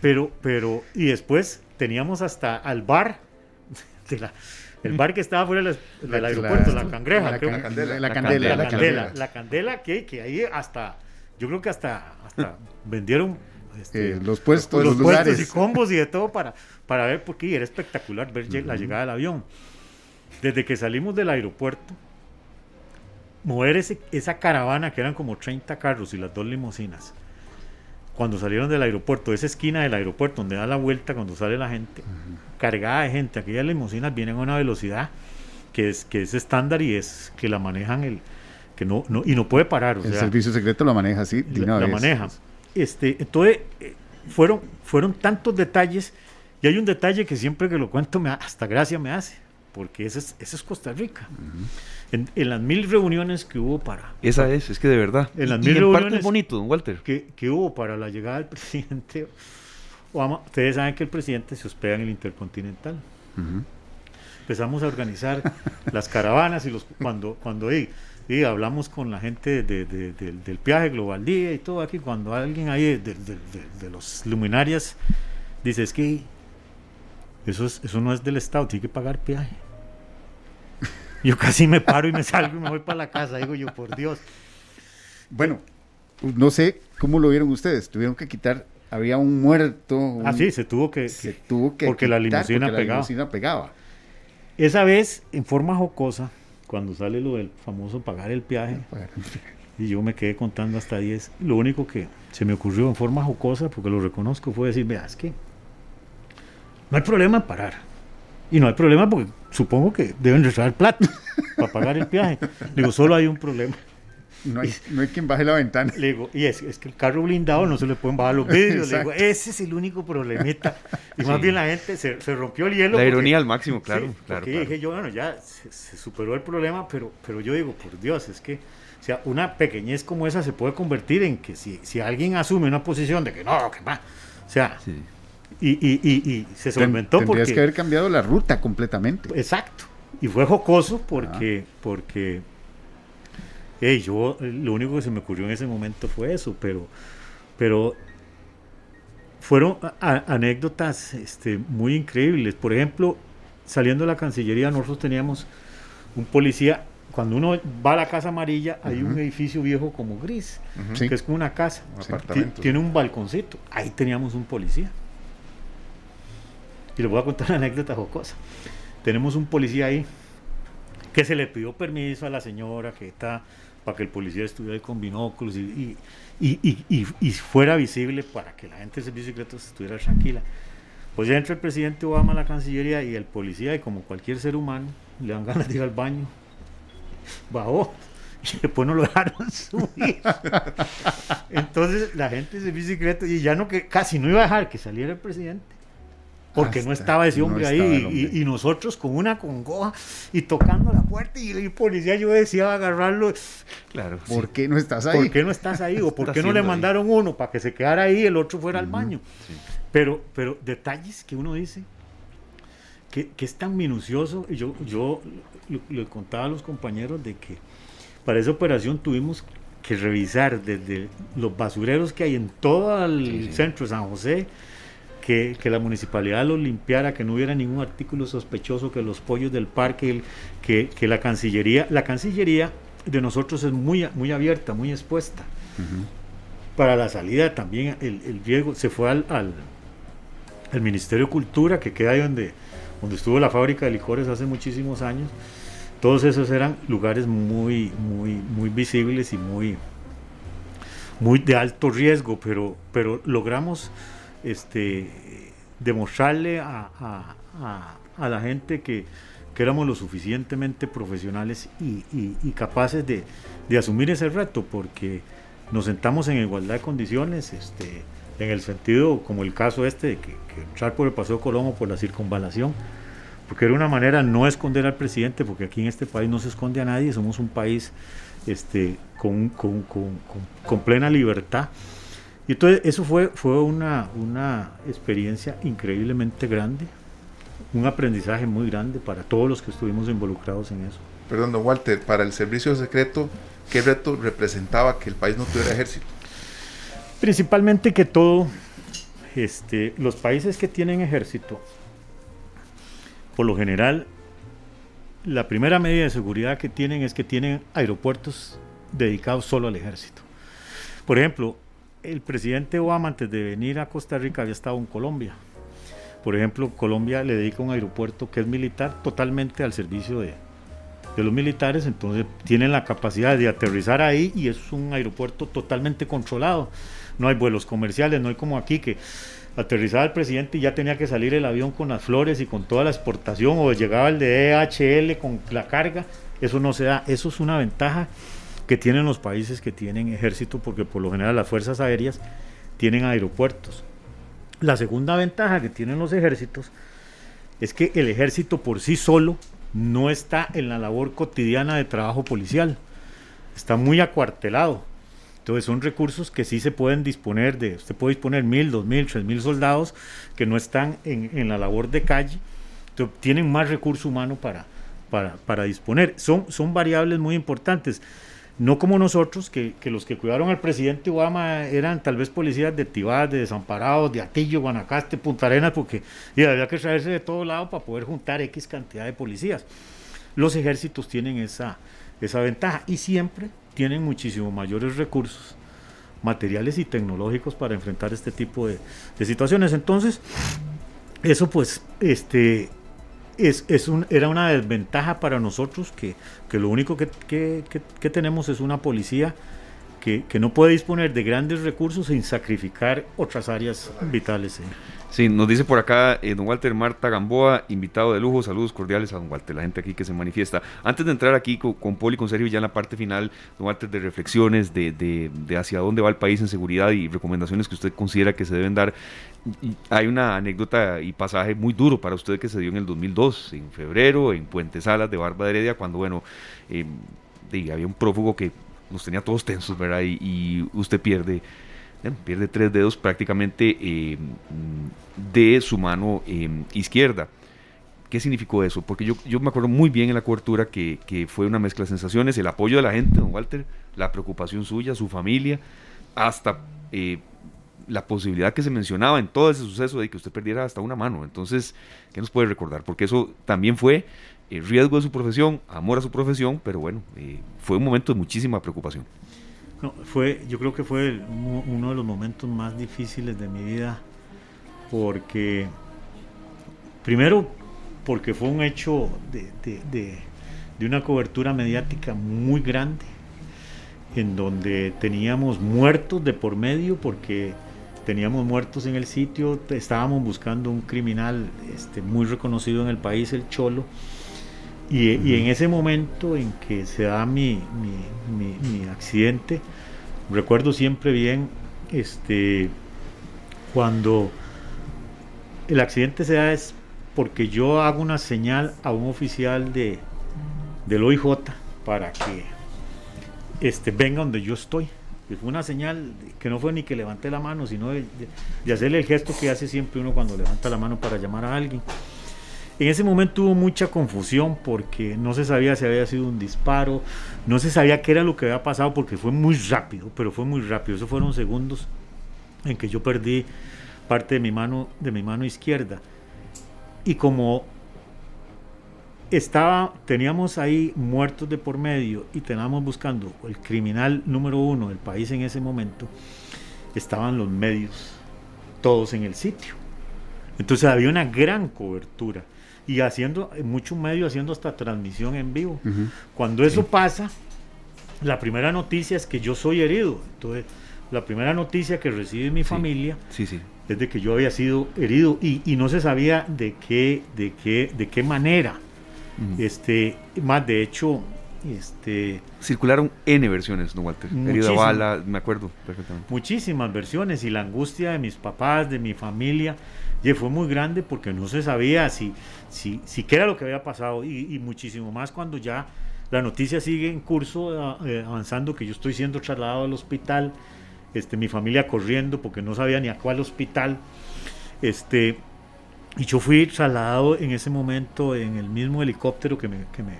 Pero, pero, y después teníamos hasta al bar, (laughs) de la- el bar que estaba fuera del, aeropuerto, la, la- cangreja, la creo. candela. La La candela. la, La candela, candela. la candela que, que ahí hasta, yo creo que hasta, hasta vendieron este, Eh, los puestos, los los, puestos y combos y de todo para, para ver, porque era espectacular ver la llegada del avión. Desde que salimos del aeropuerto, mover ese- esa caravana que eran como 30 carros y las dos limusinas, cuando salieron del aeropuerto, esa esquina del aeropuerto donde da la vuelta cuando sale la gente, cargada de gente, aquellas limusinas vienen a una velocidad que es, que es estándar y es que la manejan el que no, no y no puede parar. O el sea, servicio secreto lo maneja así la, una la maneja. Este, entonces, eh, fueron, fueron tantos detalles, y hay un detalle que siempre que lo cuento me hasta gracia me hace, porque ese es, ese es Costa Rica. en, en las mil reuniones que hubo para, Esa es, es que de verdad. En las y, mil parte reuniones- es bonito, don Walter. que, que hubo para la llegada del (laughs) presidente Obama, ustedes saben que el presidente se hospeda en el Intercontinental. Empezamos a organizar las caravanas y los cuando cuando y hablamos con la gente de- de- del- del viaje Global Día y todo aquí cuando alguien ahí de, los luminarias dice es que eso es, eso no es del Estado tiene que pagar peaje (laughs) yo casi me paro y me salgo y me voy para la casa digo yo por Dios Bueno, no sé cómo lo vieron ustedes. Tuvieron que quitar, había un muerto. un- ah sí se tuvo que, se que- tuvo que porque la quitar limusina porque la limusina pegaba. esa vez en forma jocosa cuando sale lo del famoso pagar el peaje Y yo me quedé contando hasta 10. Lo único que se me ocurrió en forma jocosa, porque lo reconozco, fue decir, vea, es que no hay problema en parar. Y no hay problema porque supongo que deben traer plata. (laughs) para pagar el viaje. Digo, solo hay un problema. No hay, (laughs) no hay quien baje la ventana. Le digo, y es, es, que el carro blindado no se le pueden bajar los vidrios. Le digo, ese es el único problemita. (laughs) Y más bien la gente se, se, rompió el hielo. La porque, ironía al máximo, claro. Sí, claro, claro. dije yo, bueno, ya se, se, superó el problema, pero, pero yo digo, por Dios, es que o sea, una pequeñez como esa se puede convertir en que si, si alguien asume una posición de que no, que va. O sea, sí. y, y, y, y, se solventó Ten, porque. que haber cambiado la ruta completamente. Exacto. Y fue jocoso porque. Ah. porque hey, yo lo único que se me ocurrió en ese momento fue eso, pero, pero fueron a, anécdotas este, muy increíbles. Por ejemplo, saliendo de la Cancillería, nosotros teníamos un policía. Cuando uno va a la Casa Amarilla, hay uh -huh. un edificio viejo como gris, uh -huh. que es como una casa. Un tiene un balconcito. Ahí teníamos un policía. Y les voy a contar (laughs) una anécdota jocosa. Tenemos un policía ahí que se le pidió permiso a la señora que está para que el policía estuviera ahí con binóculos y, fuera visible para que la gente de secretos estuviera tranquila. Pues ya entra el presidente Obama a la Cancillería y el policía, y como cualquier ser humano, le dan ganas de ir al baño. Bajó y después no lo dejaron subir. Entonces la gente de secretos, y ya no que casi no iba a dejar que saliera el presidente porque Hasta no estaba ese hombre no ahí hombre. Y, y, nosotros con una congoja y tocando la puerta y el policía yo decía agarrarlo claro ¿por sí. qué no estás ahí? ¿por qué no estás ahí? o ¿por qué no le mandaron ahí? uno para que se quedara ahí y el otro fuera uh -huh. al baño? Sí. pero, pero detalles que uno dice que, que es tan minucioso y yo, yo le contaba a los compañeros de que para esa operación tuvimos que revisar desde los basureros que hay en todo el sí, centro de San José que, que, la municipalidad los limpiara, que no hubiera ningún artículo sospechoso, que los pollos del parque, que, que, la Cancillería, la Cancillería de nosotros es muy, muy abierta, muy expuesta. Uh -huh. Para la salida también el, el se fue al, al, al, Ministerio de Cultura, que queda ahí donde, donde estuvo la fábrica de licores hace muchísimos años. Todos esos eran lugares muy, muy, muy visibles y muy, muy de alto riesgo, pero, pero logramos este, demostrarle a, la gente que, éramos lo suficientemente profesionales y, capaces de, asumir ese reto, porque nos sentamos en igualdad de condiciones, este, en el sentido, como el caso este, de que, que entrar por el Paseo Colombo por la circunvalación, porque era una manera no esconder al presidente, porque aquí en este país no se esconde a nadie, somos un país este, con plena libertad. Y entonces eso fue, fue una, una experiencia increíblemente grande, un aprendizaje muy grande para todos los que estuvimos involucrados en eso. Perdón, don Walter, para el servicio secreto, ¿qué reto representaba que el país no tuviera ejército? Principalmente que todo, este, los países que tienen ejército, por lo general, la primera medida de seguridad que tienen es que tienen aeropuertos dedicados solo al ejército. Por ejemplo, el presidente Obama antes de venir a Costa Rica había estado en Colombia. Por ejemplo, Colombia le dedica un aeropuerto que es militar totalmente al servicio de, de los militares, entonces tienen la capacidad de aterrizar ahí y es un aeropuerto totalmente controlado. No hay vuelos comerciales, no hay como aquí que aterrizaba el presidente y ya tenía que salir el avión con las flores y con toda la exportación o llegaba el de DHL con la carga. Eso no se da, eso es una ventaja que tienen los países que tienen ejército, porque por lo general las fuerzas aéreas tienen aeropuertos. La segunda ventaja que tienen los ejércitos es que el ejército por sí solo no está en la labor cotidiana de trabajo policial, está muy acuartelado. Entonces son recursos que sí se pueden disponer de, usted puede disponer mil, dos mil, tres mil soldados que no están en, en la labor de calle, entonces, tienen más recurso humano para, para, para disponer. Son, son variables muy importantes no como nosotros, que, que, los que cuidaron al presidente Obama eran tal vez policías de Tibás, de Desamparados, de Atillo, Guanacaste, Punta Arenas, porque había que traerse de todo lado para poder juntar X cantidad de policías. Los ejércitos tienen esa, esa ventaja y siempre tienen muchísimo mayores recursos materiales y tecnológicos para enfrentar este tipo de, de situaciones. Entonces, eso pues, este, es, es un, era una desventaja para nosotros que, que lo único que, que, que, tenemos es una policía que, no puede disponer de grandes recursos sin sacrificar otras áreas vitales. ¿eh? Sí, nos dice por acá eh, don Walter Marta Gamboa, invitado de lujo, saludos cordiales a don Walter, la gente aquí que se manifiesta. Antes de entrar aquí con, con Poli con Sergio ya en la parte final, don Walter, de reflexiones de, de, de, hacia dónde va el país en seguridad y recomendaciones que usted considera que se deben dar. Hay una anécdota y pasaje muy duro para usted que se dio en el 2002, en febrero, en Puente Salas de Barba de Heredia, cuando, bueno, eh, había un prófugo que nos tenía todos tensos, ¿verdad? Y, usted pierde pierde tres dedos prácticamente eh, de su mano eh, izquierda. ¿Qué significó eso? Porque yo, me acuerdo muy bien en la cobertura que, que, fue una mezcla de sensaciones, el apoyo de la gente, don Walter, la preocupación suya, su familia, hasta eh, la posibilidad que se mencionaba en todo ese suceso de que usted perdiera hasta una mano. Entonces, ¿qué nos puede recordar? Porque eso también fue el riesgo de su profesión, amor a su profesión, pero bueno, fue un momento de muchísima preocupación fue, yo creo que fue uno de los momentos más difíciles de mi vida porque, primero, porque fue un hecho de, de, de, una cobertura mediática muy grande, en donde teníamos muertos de por medio, porque teníamos muertos en el sitio, estábamos buscando un criminal este, muy reconocido en el país, el Cholo, y, en ese momento en que se da mi, mi, accidente, recuerdo siempre bien este, cuando el accidente se da es porque yo hago una señal a un oficial de, del OIJ para que este, venga donde yo estoy. Fue una señal que no fue ni que levante la mano, sino de, de hacerle el gesto que hace siempre uno cuando levanta la mano para llamar a alguien. En ese momento hubo mucha confusión porque no se sabía si había sido un disparo, no se sabía qué era lo que había pasado porque fue muy rápido, pero fue muy rápido. Esos fueron segundos en que yo perdí parte de mi mano, de mi mano izquierda. Y como estaba, teníamos ahí muertos de por medio y teníamos buscando el criminal número uno del país en ese momento, estaban los medios, todos en el sitio. Entonces había una gran cobertura y haciendo, mucho medio haciendo hasta transmisión en vivo. Cuando eso pasa, la primera noticia es que yo soy herido. Entonces, la primera noticia que recibe mi familia sí, sí. es de que yo había sido herido y, y, no se sabía de qué, de qué, de qué manera. Este, más de hecho, este, Circularon N versiones, ¿no, Walter? Herida bala, me acuerdo perfectamente. Muchísimas versiones y la angustia de mis papás, de mi familia, y fue muy grande porque no se sabía si, si, si qué era lo que había pasado y, muchísimo más cuando ya la noticia sigue en curso, eh, avanzando, que yo estoy siendo trasladado al hospital, este, mi familia corriendo porque no sabía ni a cuál hospital, este, y yo fui trasladado en ese momento en el mismo helicóptero que me, que me,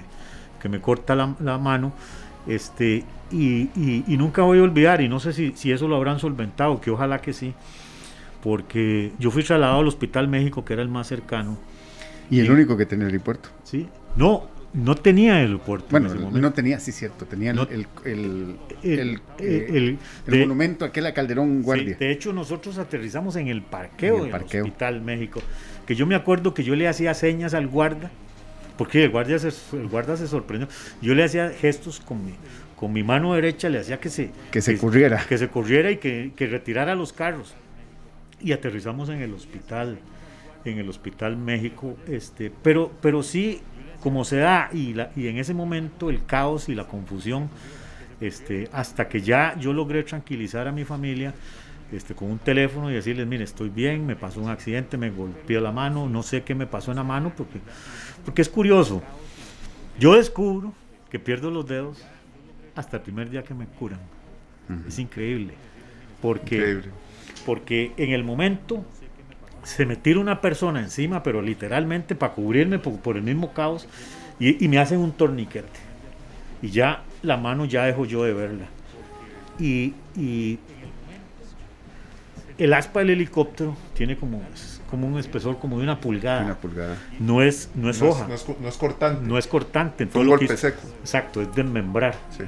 que me corta la, la mano, este, y, y, y, nunca voy a olvidar, y no sé si, si eso lo habrán solventado, que ojalá que sí, porque yo fui trasladado al Hospital México, que era el más cercano, y el único que tenía el aeropuerto. Sí. No, no tenía aeropuerto. Bueno, no tenía, sí, cierto. Tenía el, el, el, el, monumento aquel a Calderón Guardia. de hecho, nosotros aterrizamos en el parqueo del Hospital México. Que yo me acuerdo que yo le hacía señas al guarda, porque el guardia se, el guarda se sorprendió. Yo le hacía gestos con mi, con mi mano derecha, le hacía que se, que se corriera. Que se corriera y que, que retirara los carros. Y aterrizamos en el hospital en el Hospital México, este, pero, pero sí, como se da, y, la, y en ese momento el caos y la confusión, este, hasta que ya yo logré tranquilizar a mi familia, este, con un teléfono y decirles, mire, estoy bien, me pasó un accidente, me golpeó la mano, no sé qué me pasó en la mano, porque, porque es curioso. Yo descubro que pierdo los dedos hasta el primer día que me curan. Es increíble. Porque, increíble. porque en el momento se me tira una persona encima, pero literalmente para cubrirme por, el mismo caos, y, me hacen un torniquete. Y ya la mano ya dejo yo de verla. Y, el aspa del helicóptero tiene como, como un espesor como de una pulgada. Una pulgada. No es, no es hoja. No es, cortante. No es cortante. Un golpe seco. Exacto, es desmembrar. Sí.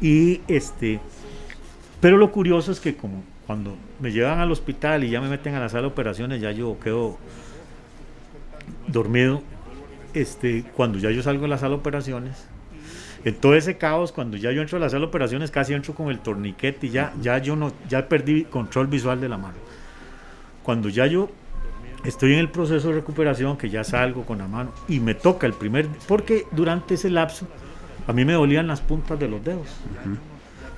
Y este, pero lo curioso es que como cuando me llevan al hospital y ya me meten a la sala de operaciones, ya yo quedo dormido. Este, cuando ya yo salgo de la sala de operaciones, en todo ese caos, cuando ya yo entro a la sala de operaciones, casi entro con el torniquete y ya, ya yo no, ya perdí control visual de la mano. Cuando ya yo Estoy en el proceso de recuperación, que ya salgo con la mano, y me toca el primer, porque durante ese lapso a mí me dolían las puntas de los dedos.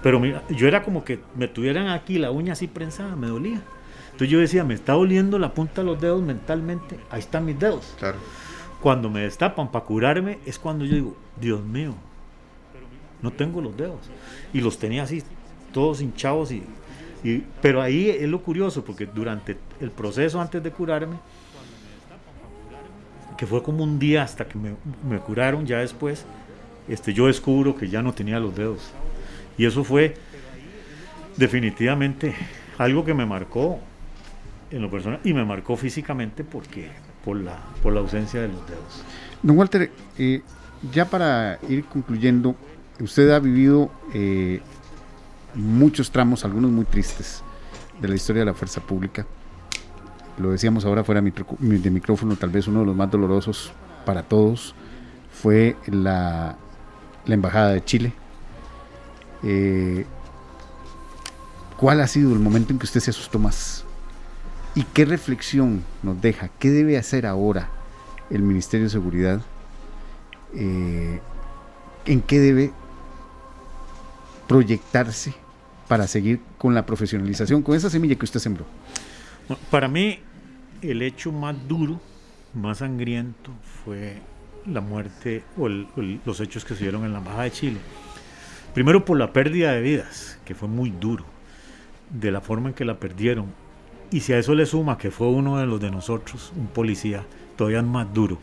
Pero mira, yo era como que me tuvieran aquí la uña así prensada, me dolía. Entonces yo decía, me está doliendo la punta de los dedos mentalmente, ahí están mis dedos. Claro. Cuando me destapan para curarme es cuando yo digo, Dios mío, no tengo los dedos. Y los tenía así, todos hinchados. Y, pero ahí es lo curioso, porque durante el proceso antes de curarme, que fue como un día hasta que me, me curaron, ya después, este, yo descubro que ya no tenía los dedos. Y eso fue definitivamente algo que me marcó en lo personal y me marcó físicamente porque por la, por la ausencia de los dedos. Don Walter, eh, ya para ir concluyendo, usted ha vivido eh, muchos tramos, algunos muy tristes, de la historia de la fuerza pública. Lo decíamos ahora fuera de micrófono, tal vez uno de los más dolorosos para todos fue la, Embajada de Chile. Eh, ¿Cuál ha sido el momento en que usted se asustó más? ¿Y qué reflexión nos deja? ¿Qué debe hacer ahora el Ministerio de Seguridad? Eh, ¿En qué debe proyectarse para seguir con la profesionalización, con esa semilla que usted sembró? para mí, el hecho más duro, más sangriento, fue la muerte o los hechos que se dieron en la Embajada de Chile. Primero por la pérdida de vidas, que fue muy duro, de la forma en que la perdieron. Y si a eso le suma que fue uno de los de nosotros, un policía, todavía más duro.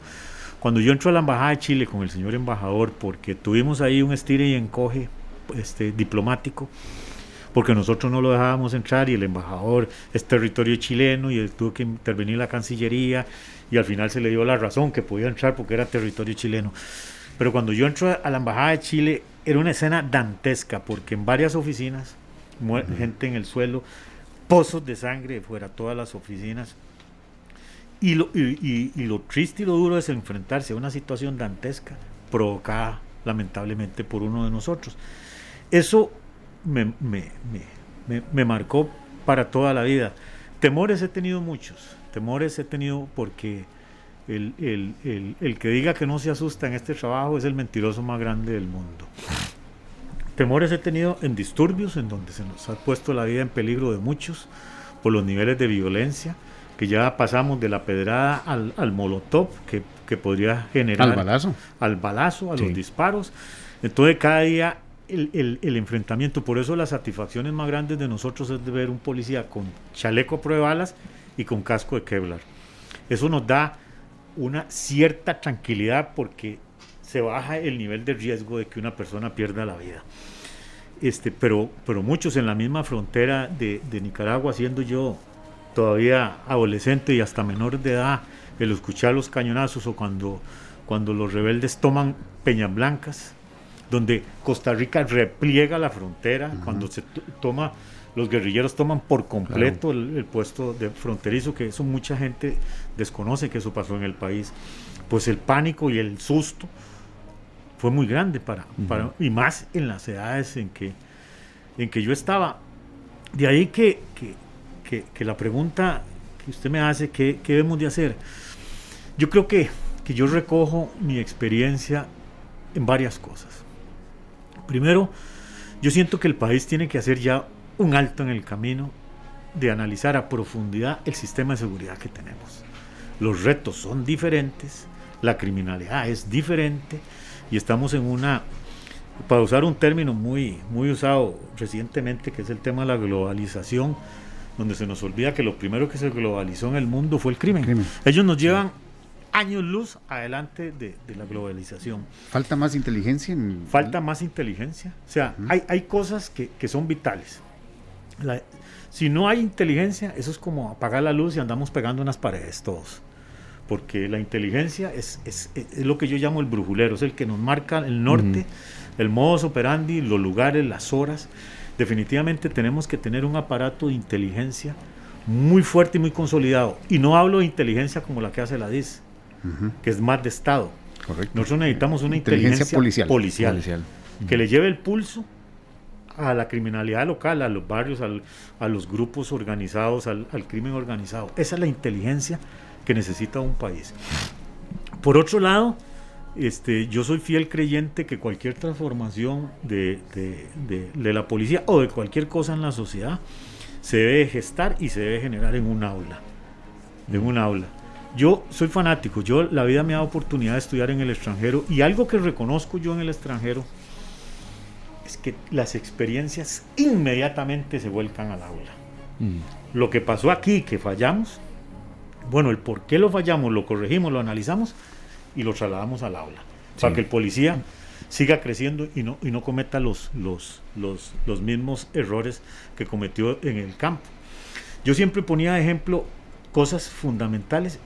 Cuando yo entro a la Embajada de Chile con el señor embajador, porque tuvimos ahí un estire y encoge este, diplomático, porque nosotros no lo dejábamos entrar y el embajador es territorio chileno y tuvo que intervenir la Cancillería y al final se le dio la razón que podía entrar porque era territorio chileno. Pero cuando yo entro a la Embajada de Chile era una escena dantesca porque en varias oficinas, gente en el suelo, pozos de sangre fuera todas las oficinas. Y lo, y, lo triste y lo duro es enfrentarse a una situación dantesca provocada lamentablemente por uno de nosotros. Eso me, me, marcó para toda la vida. Temores he tenido muchos, temores he tenido porque el, el, que diga que no se asusta en este trabajo es el mentiroso más grande del mundo. Temores he tenido en disturbios, en donde se nos ha puesto la vida en peligro de muchos por los niveles de violencia, que ya pasamos de la pedrada al, al molotov, que, que, podría generar... Al balazo. Al balazo, a los disparos. Entonces cada día el, enfrentamiento. Por eso las satisfacciones más grandes de nosotros es de ver un policía con chaleco prueba balas y con casco de Kevlar. Eso nos da una cierta tranquilidad porque se baja el nivel de riesgo de que una persona pierda la vida. Este, pero, pero muchos en la misma frontera de, de Nicaragua, siendo yo todavía adolescente y hasta menor de edad, el escuchar los cañonazos o cuando, cuando los rebeldes toman Peñas Blancas, donde Costa Rica repliega la frontera, cuando se toma, los guerrilleros toman por completo el, puesto de fronterizo, que eso mucha gente desconoce que eso pasó en el país, pues el pánico y el susto fue muy grande para, para y más en las edades en que, en que yo estaba. De ahí que, que, que, la pregunta que usted me hace, ¿qué, ¿qué, debemos de hacer? Yo creo que, que yo recojo mi experiencia en varias cosas. Primero, yo siento que el país tiene que hacer ya un alto en el camino de analizar a profundidad el sistema de seguridad que tenemos. Los retos son diferentes, la criminalidad es diferente y estamos en una, para usar un término muy, muy usado recientemente, que es el tema de la globalización, donde se nos olvida que lo primero que se globalizó en el mundo fue el crimen. Ellos nos llevan años luz adelante de, la globalización. ¿Falta más inteligencia? Falta más inteligencia. O sea, hay, hay cosas que, que son vitales. si no hay inteligencia, eso es como apagar la luz y andamos pegando unas paredes todos. Porque la inteligencia es, es, es lo que yo llamo el brujulero, es el que nos marca el norte, el modus operandi, los lugares, las horas. Definitivamente tenemos que tener un aparato de inteligencia muy fuerte y muy consolidado. Y no hablo de inteligencia como la que hace la DIS, que es más de Estado. Nosotros necesitamos una inteligencia, policial, que le lleve el pulso a la criminalidad local, a los barrios, a los grupos organizados, al, crimen organizado. Esa es la inteligencia que necesita un país. Por otro lado, este, yo soy fiel creyente que cualquier transformación de, la policía o de cualquier cosa en la sociedad se debe gestar y se debe generar en un aula. En un aula. Yo soy fanático, yo la vida me ha dado oportunidad de estudiar en el extranjero y algo que reconozco yo en el extranjero es que las experiencias inmediatamente se vuelcan al aula. Mm. Lo que pasó aquí, que fallamos, bueno, el por qué lo fallamos, lo corregimos, lo analizamos y lo trasladamos al aula. Para que el policía siga creciendo y no, y no cometa los, los, los, los mismos errores que cometió en el campo. Yo siempre ponía de ejemplo cosas fundamentales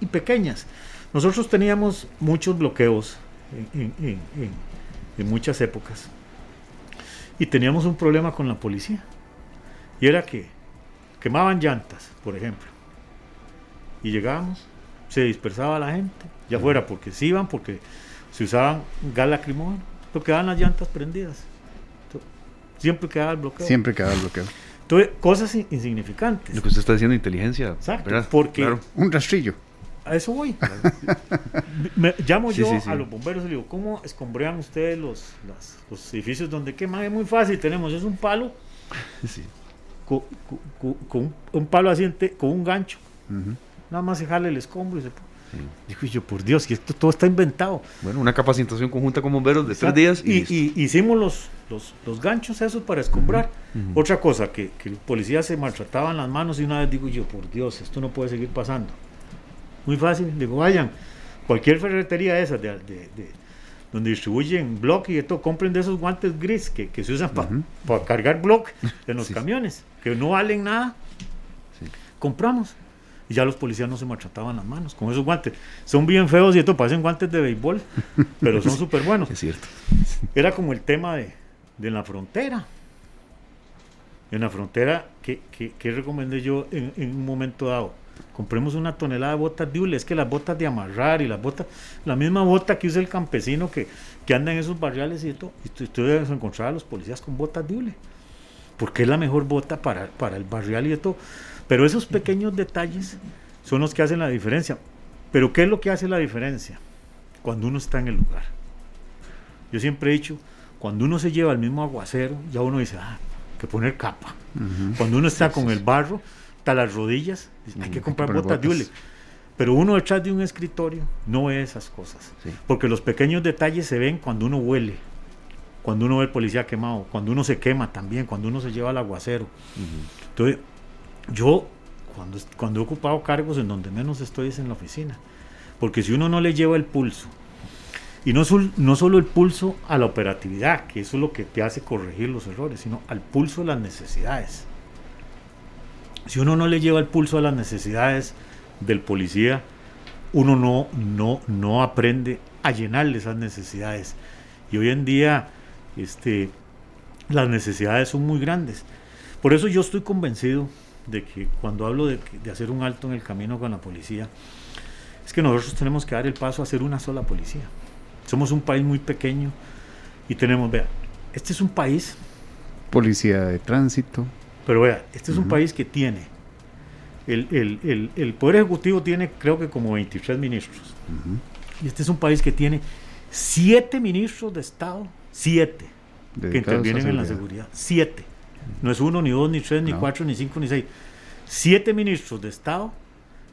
y pequeñas. Nosotros teníamos muchos bloqueos en, en, en muchas épocas y teníamos un problema con la policía. Y era que quemaban llantas, por ejemplo. Y llegábamos, se dispersaba la gente, ya fuera porque se iban, porque se usaban gas lacrimógeno, pero quedaban las llantas prendidas. siempre quedaba el bloqueo. Siempre quedaba el bloqueo. Entonces, cosas insignificantes. Lo que usted está diciendo, inteligencia. Exacto, porque... Un rastrillo. A eso voy. (laughs) Me, llamo yo a los bomberos y le digo, ¿cómo escombrean ustedes los, los edificios donde queman? Es muy fácil, tenemos, es un palo (laughs) con, un palo asiente, con un gancho. Nada más se jale el escombro y se Dijo yo, por Dios, que esto todo está inventado. Bueno, una capacitación conjunta con bomberos de tres días. Y, hicimos los, los, los, ganchos esos para escombrar. Otra cosa, que, que el policía se maltrataba en las manos y una vez digo yo, por Dios, esto no puede seguir pasando. Muy fácil, digo, vayan, cualquier ferretería de esas, de, donde distribuyen bloque y esto, compren de esos guantes gris que, se usan para cargar bloque (laughs) en los camiones, que no valen nada. Compramos. Y ya los policías no se maltrataban las manos con esos guantes. Son bien feos y esto parecen guantes de béisbol, (laughs) pero son súper buenos. Es cierto. Era como el tema de, de la frontera. En la frontera, ¿qué, qué, recomendé yo en, en un momento dado? Compremos una tonelada de botas de es que las botas de amarrar y las botas, la misma bota que usa el campesino que, que anda en esos barriales y todo, y tú, debes encontrar a los policías con botas de porque es la mejor bota para, para el barrial y todo. Pero esos pequeños detalles son los que hacen la diferencia. Pero ¿qué es lo que hace la diferencia? Cuando uno está en el lugar. Yo siempre he dicho, cuando uno se lleva el mismo aguacero, ya uno dice, ah, que poner capa. Cuando uno está con el barro, las rodillas, hay que comprar botas, de hule. Pero uno detrás de un escritorio no ve esas cosas. Porque los pequeños detalles se ven cuando uno huele, cuando uno ve el policía quemado, cuando uno se quema también, cuando uno se lleva al aguacero. Entonces, yo cuando, cuando he ocupado cargos en donde menos estoy es en la oficina. Porque si uno no le lleva el pulso, y no, no solo el pulso a la operatividad, que eso es lo que te hace corregir los errores, sino al pulso de las necesidades si uno no le lleva el pulso a las necesidades del policía, uno no, no, no aprende a llenarle esas necesidades. Y hoy en día este, las necesidades son muy grandes. Por eso yo estoy convencido de que cuando hablo de, hacer un alto en el camino con la policía, es que nosotros tenemos que dar el paso a hacer una sola policía. Somos un país muy pequeño y tenemos, vea, este es un país... Policía de tránsito, pero vea, este es un país que tiene, el, Poder Ejecutivo tiene creo que como 23 ministros. Y este es un país que tiene siete ministros de Estado, siete, que intervienen en la seguridad. Siete. No es uno, ni dos, ni tres, ni cuatro, ni cinco, ni seis. Siete ministros de Estado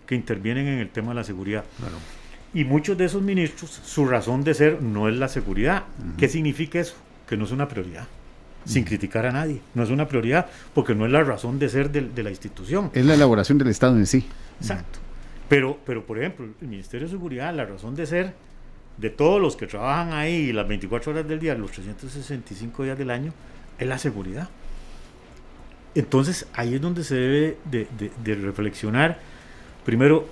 que intervienen en el tema de la seguridad. Y muchos de esos ministros, su razón de ser no es la seguridad. ¿Qué significa eso? Que no es una prioridad sin criticar a nadie. No es una prioridad porque no es la razón de ser de, la institución. Es la elaboración del Estado en sí. Exacto. Pero, pero, por ejemplo, el Ministerio de Seguridad, la razón de ser de todos los que trabajan ahí las 24 horas del día, los 365 días del año, es la seguridad. Entonces ahí es donde se debe de, reflexionar, primero,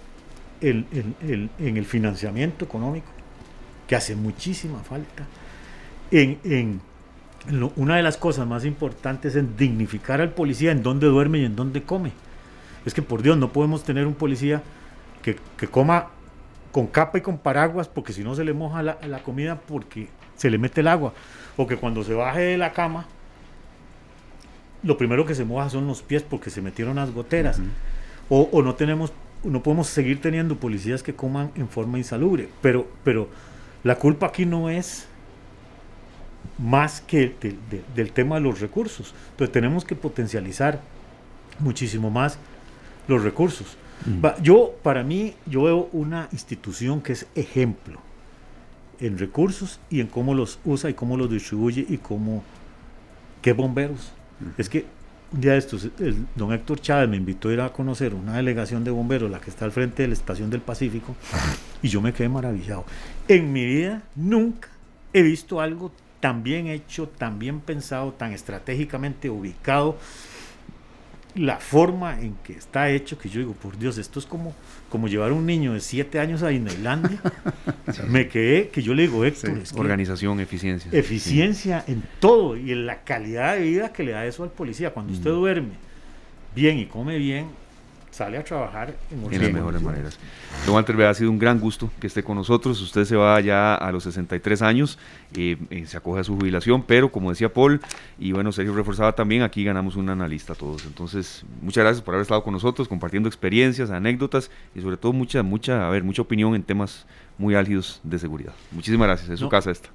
en el financiamiento económico, que hace muchísima falta, en una de las cosas más importantes es dignificar al policía en dónde duerme y en dónde come. Es que por Dios no podemos tener un policía que, coma con capa y con paraguas porque si no se le moja la, comida porque se le mete el agua. O que cuando se baje de la cama lo primero que se moja son los pies porque se metieron las goteras. o, no tenemos, no podemos seguir teniendo policías que coman en forma insalubre. Pero, pero la culpa aquí no es más que del tema de los recursos. Entonces tenemos que potencializar muchísimo más los recursos. Yo, para mí, yo veo una institución que es ejemplo en recursos y en cómo los usa y cómo los distribuye y cómo, qué bomberos. Es que un día de estos, el, don Héctor Chávez me invitó a ir a conocer una delegación de bomberos, la que está al frente de la Estación del Pacífico, (laughs) y yo me quedé maravillado. En mi vida nunca he visto algo tan bien hecho, tan bien pensado, tan estratégicamente ubicado la forma en que está hecho, que yo digo, por Dios, esto es como, como llevar a un niño de 7 años a Disneylandia. (laughs) Me quedé, que yo le digo, Héctor, organización, eficiencia. Eficiencia en todo y en la calidad de vida que le da eso al policía. Cuando usted mm. duerme bien y come bien, sale a trabajar en, las mejores maneras. Don Walter, ha sido un gran gusto que esté con nosotros. Usted se va ya a los 63 años, eh, eh, se acoge a su jubilación, pero como decía Paul, y bueno, Sergio reforzaba también, aquí ganamos un analista todos. Entonces, muchas gracias por haber estado con nosotros, compartiendo experiencias, anécdotas y sobre todo mucha, mucha, a ver, mucha opinión en temas muy álgidos de seguridad. Muchísimas gracias, es su casa esta.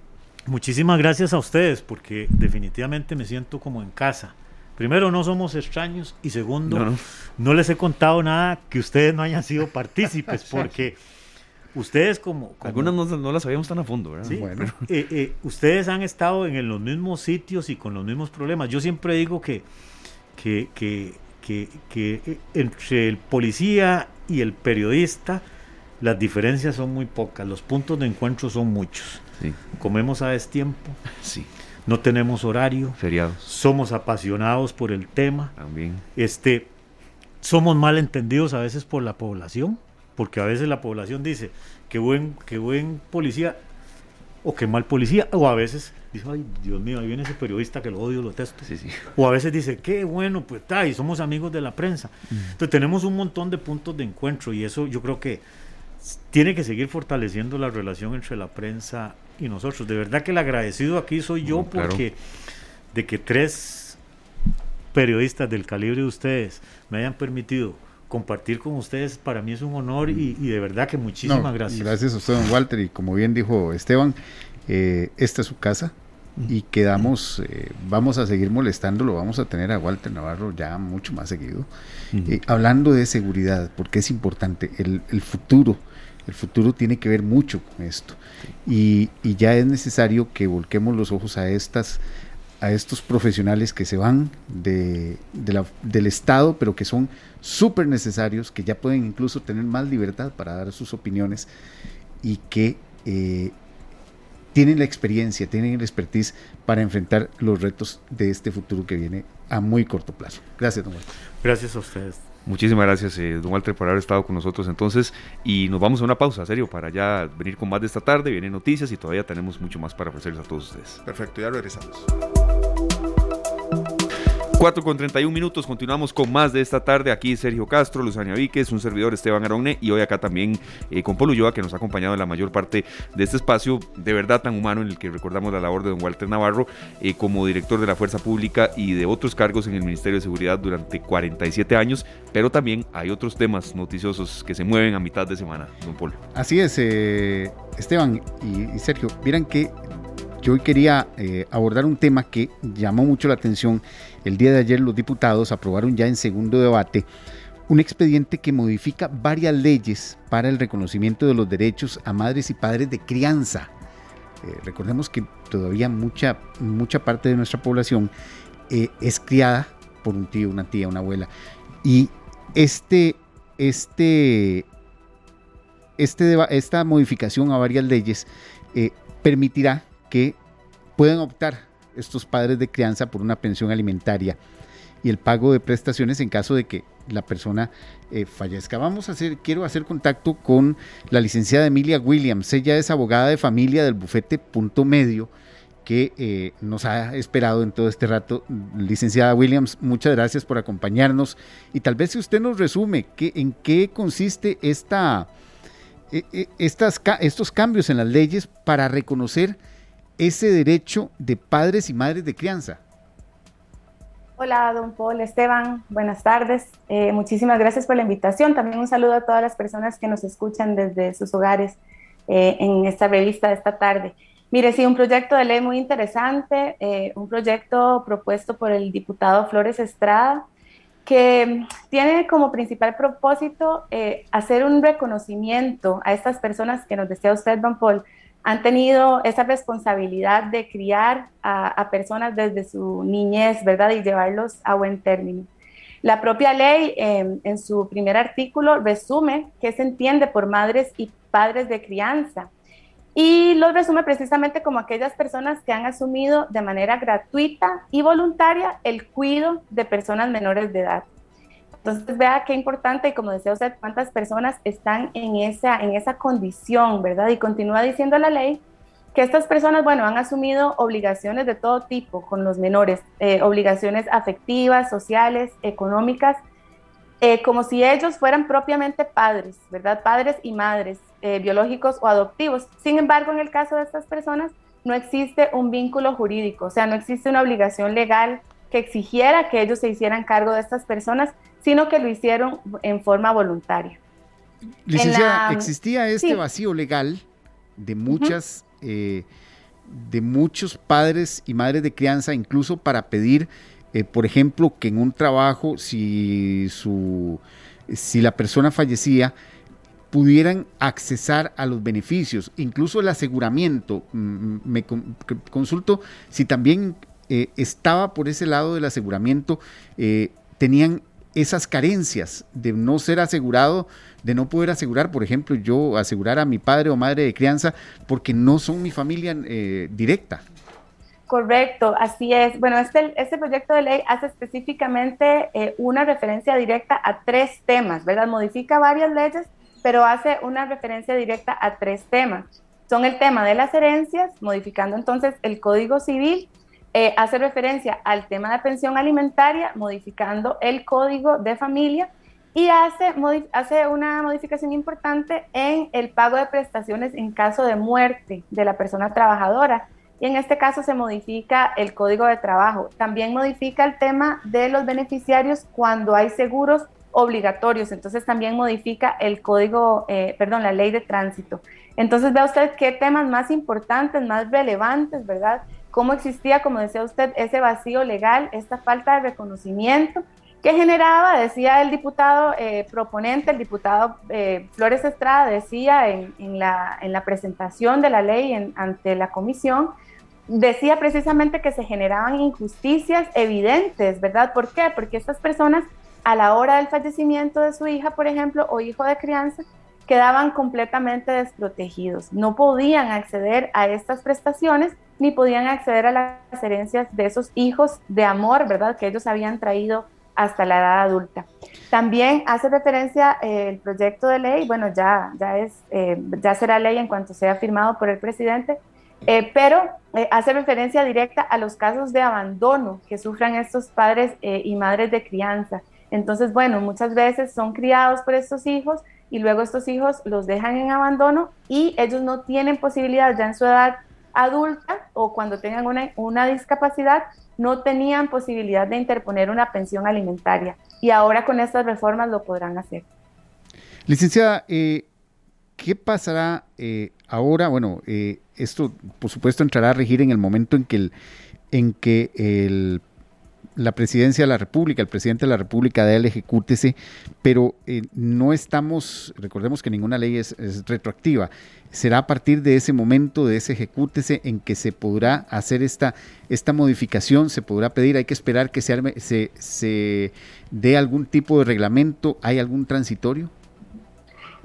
Muchísimas gracias a ustedes, porque definitivamente me siento como en casa primero no somos extraños y segundo no, les he contado nada que ustedes no hayan sido partícipes (laughs) porque ustedes como, algunas no, las sabíamos tan a fondo ¿verdad? bueno. Eh, eh, ustedes han estado en, los mismos sitios y con los mismos problemas. Yo siempre digo que que, que, que, que eh, entre el policía y el periodista las diferencias son muy pocas los puntos de encuentro son muchos. Comemos a destiempo. Sí no tenemos horario. Feriados. Somos apasionados por el tema. También. Este, somos mal entendidos a veces por la población, porque a veces la población dice que buen, que buen policía o que mal policía, o a veces dice, ay, Dios mío, ahí viene ese periodista que lo odio, lo testo. Sí, sí. O a veces dice, qué bueno, pues está, y somos amigos de la prensa. Entonces tenemos un montón de puntos de encuentro y eso yo creo que tiene que seguir fortaleciendo la relación entre la prensa y nosotros. De verdad que el agradecido aquí soy yo porque de que tres periodistas del calibre de ustedes me hayan permitido compartir con ustedes, para mí es un honor y, de verdad que muchísimas gracias. Gracias a usted, don Walter, y como bien dijo Esteban, eh, esta es su casa y quedamos, eh, vamos a seguir molestándolo, vamos a tener a Walter Navarro ya mucho más seguido, eh, hablando de seguridad, porque es importante, el, el futuro el futuro tiene que ver mucho con esto. Y, ya es necesario que volquemos los ojos a estas a estos profesionales que se van de, del Estado, pero que son súper necesarios, que ya pueden incluso tener más libertad para dar sus opiniones y que eh, tienen la experiencia, tienen el expertise para enfrentar los retos de este futuro que viene a muy corto plazo. Gracias, don Gracias a ustedes. Muchísimas gracias, eh, don Walter, por haber estado con nosotros entonces. Y nos vamos a una pausa, serio, para ya venir con más de esta tarde. Vienen noticias y todavía tenemos mucho más para ofrecerles a todos ustedes. Perfecto, ya regresamos. 4 con 31 minutos, continuamos con más de esta tarde. Aquí Sergio Castro, Luzania Víquez, un servidor Esteban Aronne y hoy acá también eh, con Polo Ulloa que nos ha acompañado en la mayor parte de este espacio de verdad tan humano en el que recordamos la labor de don Walter Navarro eh, como director de la Fuerza Pública y de otros cargos en el Ministerio de Seguridad durante 47 años, pero también hay otros temas noticiosos que se mueven a mitad de semana, don Polo. Así es, eh, Esteban y, y Sergio, miran que yo hoy quería abordar un tema que llamó mucho la atención. El día de ayer los diputados aprobaron ya en segundo debate un expediente que modifica varias leyes para el reconocimiento de los derechos a madres y padres de crianza. Eh, recordemos que todavía mucha, mucha parte de nuestra población eh, es criada por un tío, una tía, una abuela. Y este, este, este, esta modificación a varias leyes permitirá que pueden optar estos padres de crianza por una pensión alimentaria y el pago de prestaciones en caso de que la persona eh, fallezca. Vamos a hacer, quiero hacer contacto con la licenciada Emilia Williams. Ella es abogada de familia del bufete Punto Medio que eh, nos ha esperado en todo este rato. Licenciada Williams, muchas gracias por acompañarnos y tal vez si usted nos resume que, en qué consiste esta, eh, estas, estos cambios en las leyes para reconocer ese derecho de padres y madres de crianza. Hola, don Paul Esteban, buenas tardes. Eh, muchísimas gracias por la invitación. También un saludo a todas las personas que nos escuchan desde sus hogares eh, en esta revista de esta tarde. Mire, sí, un proyecto de ley muy interesante, eh, un proyecto propuesto por el diputado Flores Estrada, que tiene como principal propósito hacer un reconocimiento a estas personas que nos decía usted, don Paul, han tenido esa responsabilidad de criar a, personas desde su niñez, ¿verdad? Y llevarlos a buen término. La propia ley, em, en su primer artículo, resume qué se entiende por madres y padres de crianza. Y lo resume precisamente como aquellas personas que han asumido de manera gratuita y voluntaria el cuidado de personas menores de edad. Entonces vea qué importante y como decía usted, cuántas personas están en esa, en esa condición, ¿verdad? Y continúa diciendo la ley que estas personas, bueno, han asumido obligaciones de todo tipo con los menores, eh, obligaciones afectivas, sociales, económicas, eh, como si ellos fueran propiamente padres, ¿verdad? Padres y madres, eh, biológicos o adoptivos. Sin embargo, en el caso de estas personas, no existe un vínculo jurídico, o sea, no existe una obligación legal que exigiera que ellos se hicieran cargo de estas personas, sino que lo hicieron en forma voluntaria. Licenciada, existía este vacío legal de muchas, eh, de muchos padres y madres de crianza, incluso para pedir, eh, por ejemplo, que en un trabajo, si su, si la persona fallecía, pudieran accesar a los beneficios, incluso el aseguramiento. Mm, mm, me consulto si también eh, estaba por ese lado del aseguramiento, eh, tenían esas carencias de no ser asegurado, de no poder asegurar, por ejemplo, yo asegurar a mi padre o madre de crianza porque no son mi familia eh, directa. Correcto, así es. Bueno, este, este proyecto de ley hace específicamente una referencia directa a tres temas, ¿verdad? Modifica varias leyes, pero hace una referencia directa a tres temas. Son el tema de las herencias, modificando entonces el Código Civil, eh, hace referencia al tema de pensión alimentaria, modificando el código de familia y hace, hace una modificación importante en el pago de prestaciones en caso de muerte de la persona trabajadora. Y en este caso se modifica el código de trabajo. También modifica el tema de los beneficiarios cuando hay seguros obligatorios. Entonces también modifica el código, eh, perdón, la ley de tránsito. Entonces vea usted qué temas más importantes, más relevantes, ¿verdad? Cómo existía, como decía usted, ese vacío legal, esta falta de reconocimiento que generaba, decía el diputado eh, proponente, el diputado eh, Flores Estrada, decía en, la, en, la, presentación de la ley ante la comisión, decía precisamente que se generaban injusticias evidentes, ¿verdad? ¿Por qué? Porque estas personas a la hora del fallecimiento de su hija, por ejemplo, o hijo de crianza, quedaban completamente desprotegidos, no podían acceder a estas prestaciones ni podían acceder a las herencias de esos hijos de amor, ¿verdad? Que ellos habían traído hasta la edad adulta. También hace referencia eh, el proyecto de ley, bueno, ya, ya, es, eh, ya será ley en cuanto sea firmado por el presidente, eh, pero hace referencia directa a los casos de abandono que sufran estos padres y madres de crianza. Entonces, bueno, muchas veces son criados por estos hijos y luego estos hijos los dejan en abandono y ellos no tienen posibilidad ya en su edad adulta o cuando tengan una, una discapacidad no tenían posibilidad de interponer una pensión alimentaria y ahora con estas reformas lo podrán hacer. Licenciada, eh, ¿qué pasará eh, ahora? Bueno, eh, esto por supuesto entrará a regir en el momento en que el, en que el la presidencia de la República, el presidente de la República dé el ejecútese, pero eh, no estamos, recordemos que ninguna ley es, retroactiva, será a partir de ese momento, de ese ejecútese, en que se podrá hacer esta, esta modificación, se podrá pedir, hay que esperar que se, se, se dé algún tipo de reglamento, ¿hay algún transitorio?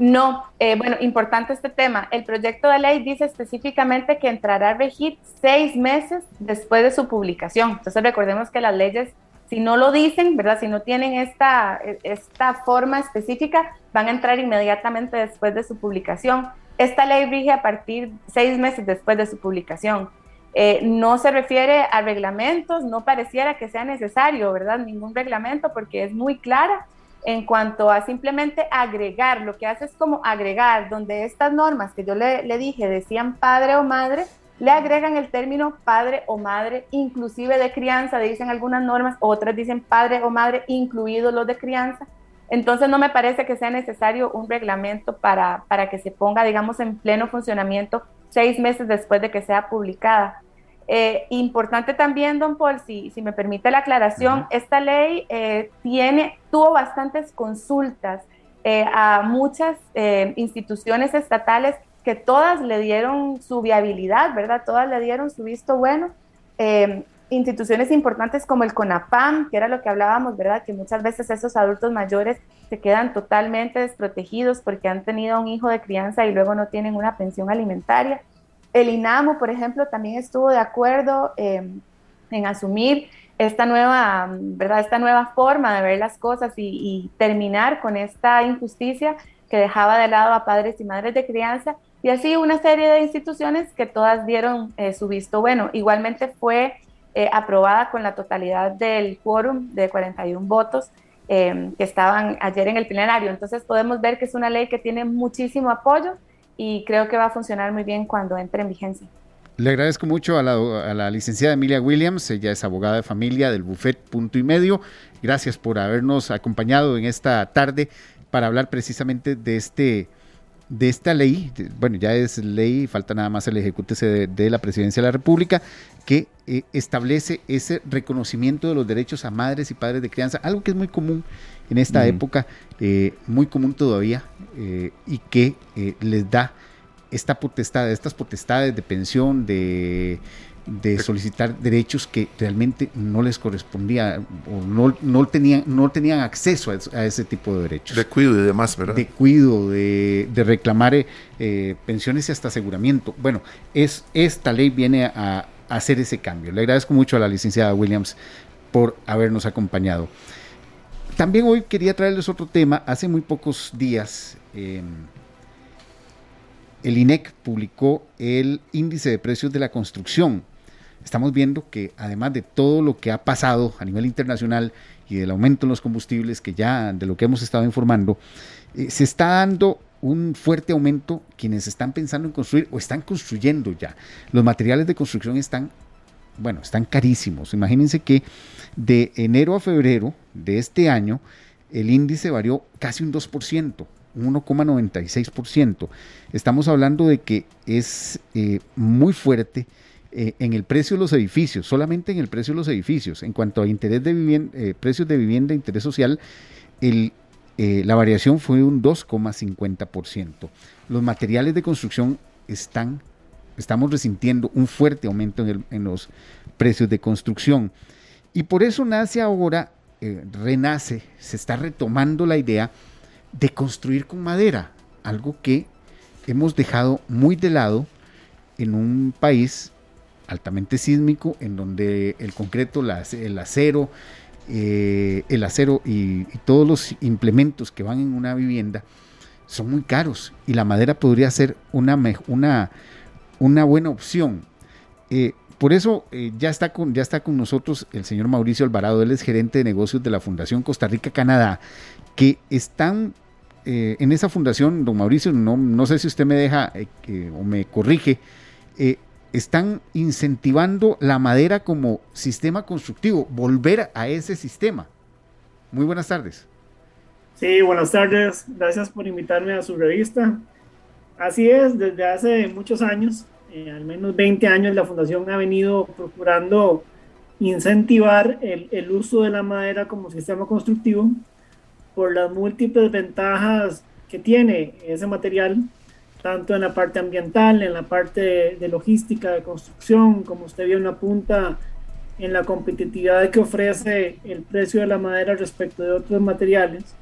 No, eh, bueno, importante este tema. El proyecto de ley dice específicamente que entrará a regir seis meses después de su publicación. Entonces recordemos que las leyes, si no lo dicen, ¿verdad? Si no tienen esta, esta forma específica, van a entrar inmediatamente después de su publicación. Esta ley rige a partir seis meses después de su publicación. Eh, no se refiere a reglamentos, no pareciera que sea necesario, ¿verdad? Ningún reglamento porque es muy clara en cuanto a simplemente agregar, lo que hace es como agregar, donde estas normas que yo le, dije decían padre o madre, le agregan el término padre o madre, inclusive de crianza, dicen algunas normas, otras dicen padre o madre, incluidos los de crianza. Entonces no me parece que sea necesario un reglamento para, para que se ponga, digamos, en pleno funcionamiento seis meses después de que sea publicada. Eh, importante también, don Paul, si, si me permite la aclaración, esta ley eh, tiene, tuvo bastantes consultas eh, a muchas instituciones estatales que todas le dieron su viabilidad, ¿verdad? Todas le dieron su visto bueno. Eh, instituciones importantes como el CONAPAM, que era lo que hablábamos, ¿verdad? Que muchas veces esos adultos mayores se quedan totalmente desprotegidos porque han tenido un hijo de crianza y luego no tienen una pensión alimentaria. El INAMO, por ejemplo, también estuvo de acuerdo eh, en asumir esta nueva, ¿verdad? Esta nueva forma de ver las cosas y, y terminar con esta injusticia que dejaba de lado a padres y madres de crianza y así una serie de instituciones que todas dieron eh, su visto bueno. Igualmente fue eh, aprobada con la totalidad del quórum de 41 votos em, que estaban ayer en el plenario. Entonces podemos ver que es una ley que tiene muchísimo apoyo y creo que va a funcionar muy bien cuando entre en vigencia. Le agradezco mucho a la, a la, licenciada Emilia Williams, ella es abogada de familia del Buffet Punto y Medio. Gracias por habernos acompañado en esta tarde para hablar precisamente de este de esta ley, bueno, ya es ley, falta nada más el ejecútese de, la Presidencia de la República, que eh, establece ese reconocimiento de los derechos a madres y padres de crianza, algo que es muy común en esta época, eh, muy común todavía, eh, y que les da esta potestad, estas potestades de pensión, de de solicitar derechos que realmente no les correspondía o no, no, tenían, no tenían acceso a, ese tipo de derechos. De cuido y demás, ¿verdad? De cuido, de, reclamar eh, pensiones y hasta aseguramiento. Bueno, es, esta ley viene a, hacer ese cambio. Le agradezco mucho a la licenciada Williams por habernos acompañado. También hoy quería traerles otro tema. Hace muy pocos días em, el INEC publicó el índice de precios de la construcción estamos viendo que además de todo lo que ha pasado a nivel internacional y del aumento en los combustibles, que ya de lo que hemos estado informando, eh, se está dando un fuerte aumento quienes están pensando en construir o están construyendo ya. Los materiales de construcción están, bueno, están carísimos. Imagínense que de enero a febrero de este año el índice varió casi un 2%. 1,96%. Estamos hablando de que es eh, muy fuerte eh, en el precio de los edificios, solamente en el precio de los edificios, en cuanto a interés de vivienda, eh, precios de vivienda, interés social, eh, la variación fue un 2,50%. Los materiales de construcción están, estamos resintiendo un fuerte aumento en, en los precios de construcción. Y por eso nace ahora, renace, se está retomando la idea de construir con madera, algo que hemos dejado muy de lado en un país altamente sísmico, en donde el concreto, el acero, eh, el acero y, todos los implementos que van en una vivienda son muy caros y la madera podría ser una, una, una buena opción. Eh, por eso eh, ya, está con, ya está con nosotros el señor Mauricio Alvarado, él es gerente de negocios de la Fundación Costa Rica Canadá, que están en esa fundación, don Mauricio, no, no sé si usted me deja o me corrige, están incentivando la madera como sistema constructivo, volver a ese sistema. Muy buenas tardes. Sí, buenas tardes. Gracias por invitarme a su revista. Así es, desde hace muchos años, eh, al menos 20 años, la Fundación ha venido procurando incentivar el, uso de la madera como sistema constructivo por las múltiples ventajas que tiene ese material tanto en la parte ambiental, en la parte de, logística, de construcción, como usted vio en la punta, en la competitividad que ofrece el precio de la madera respecto de otros materiales.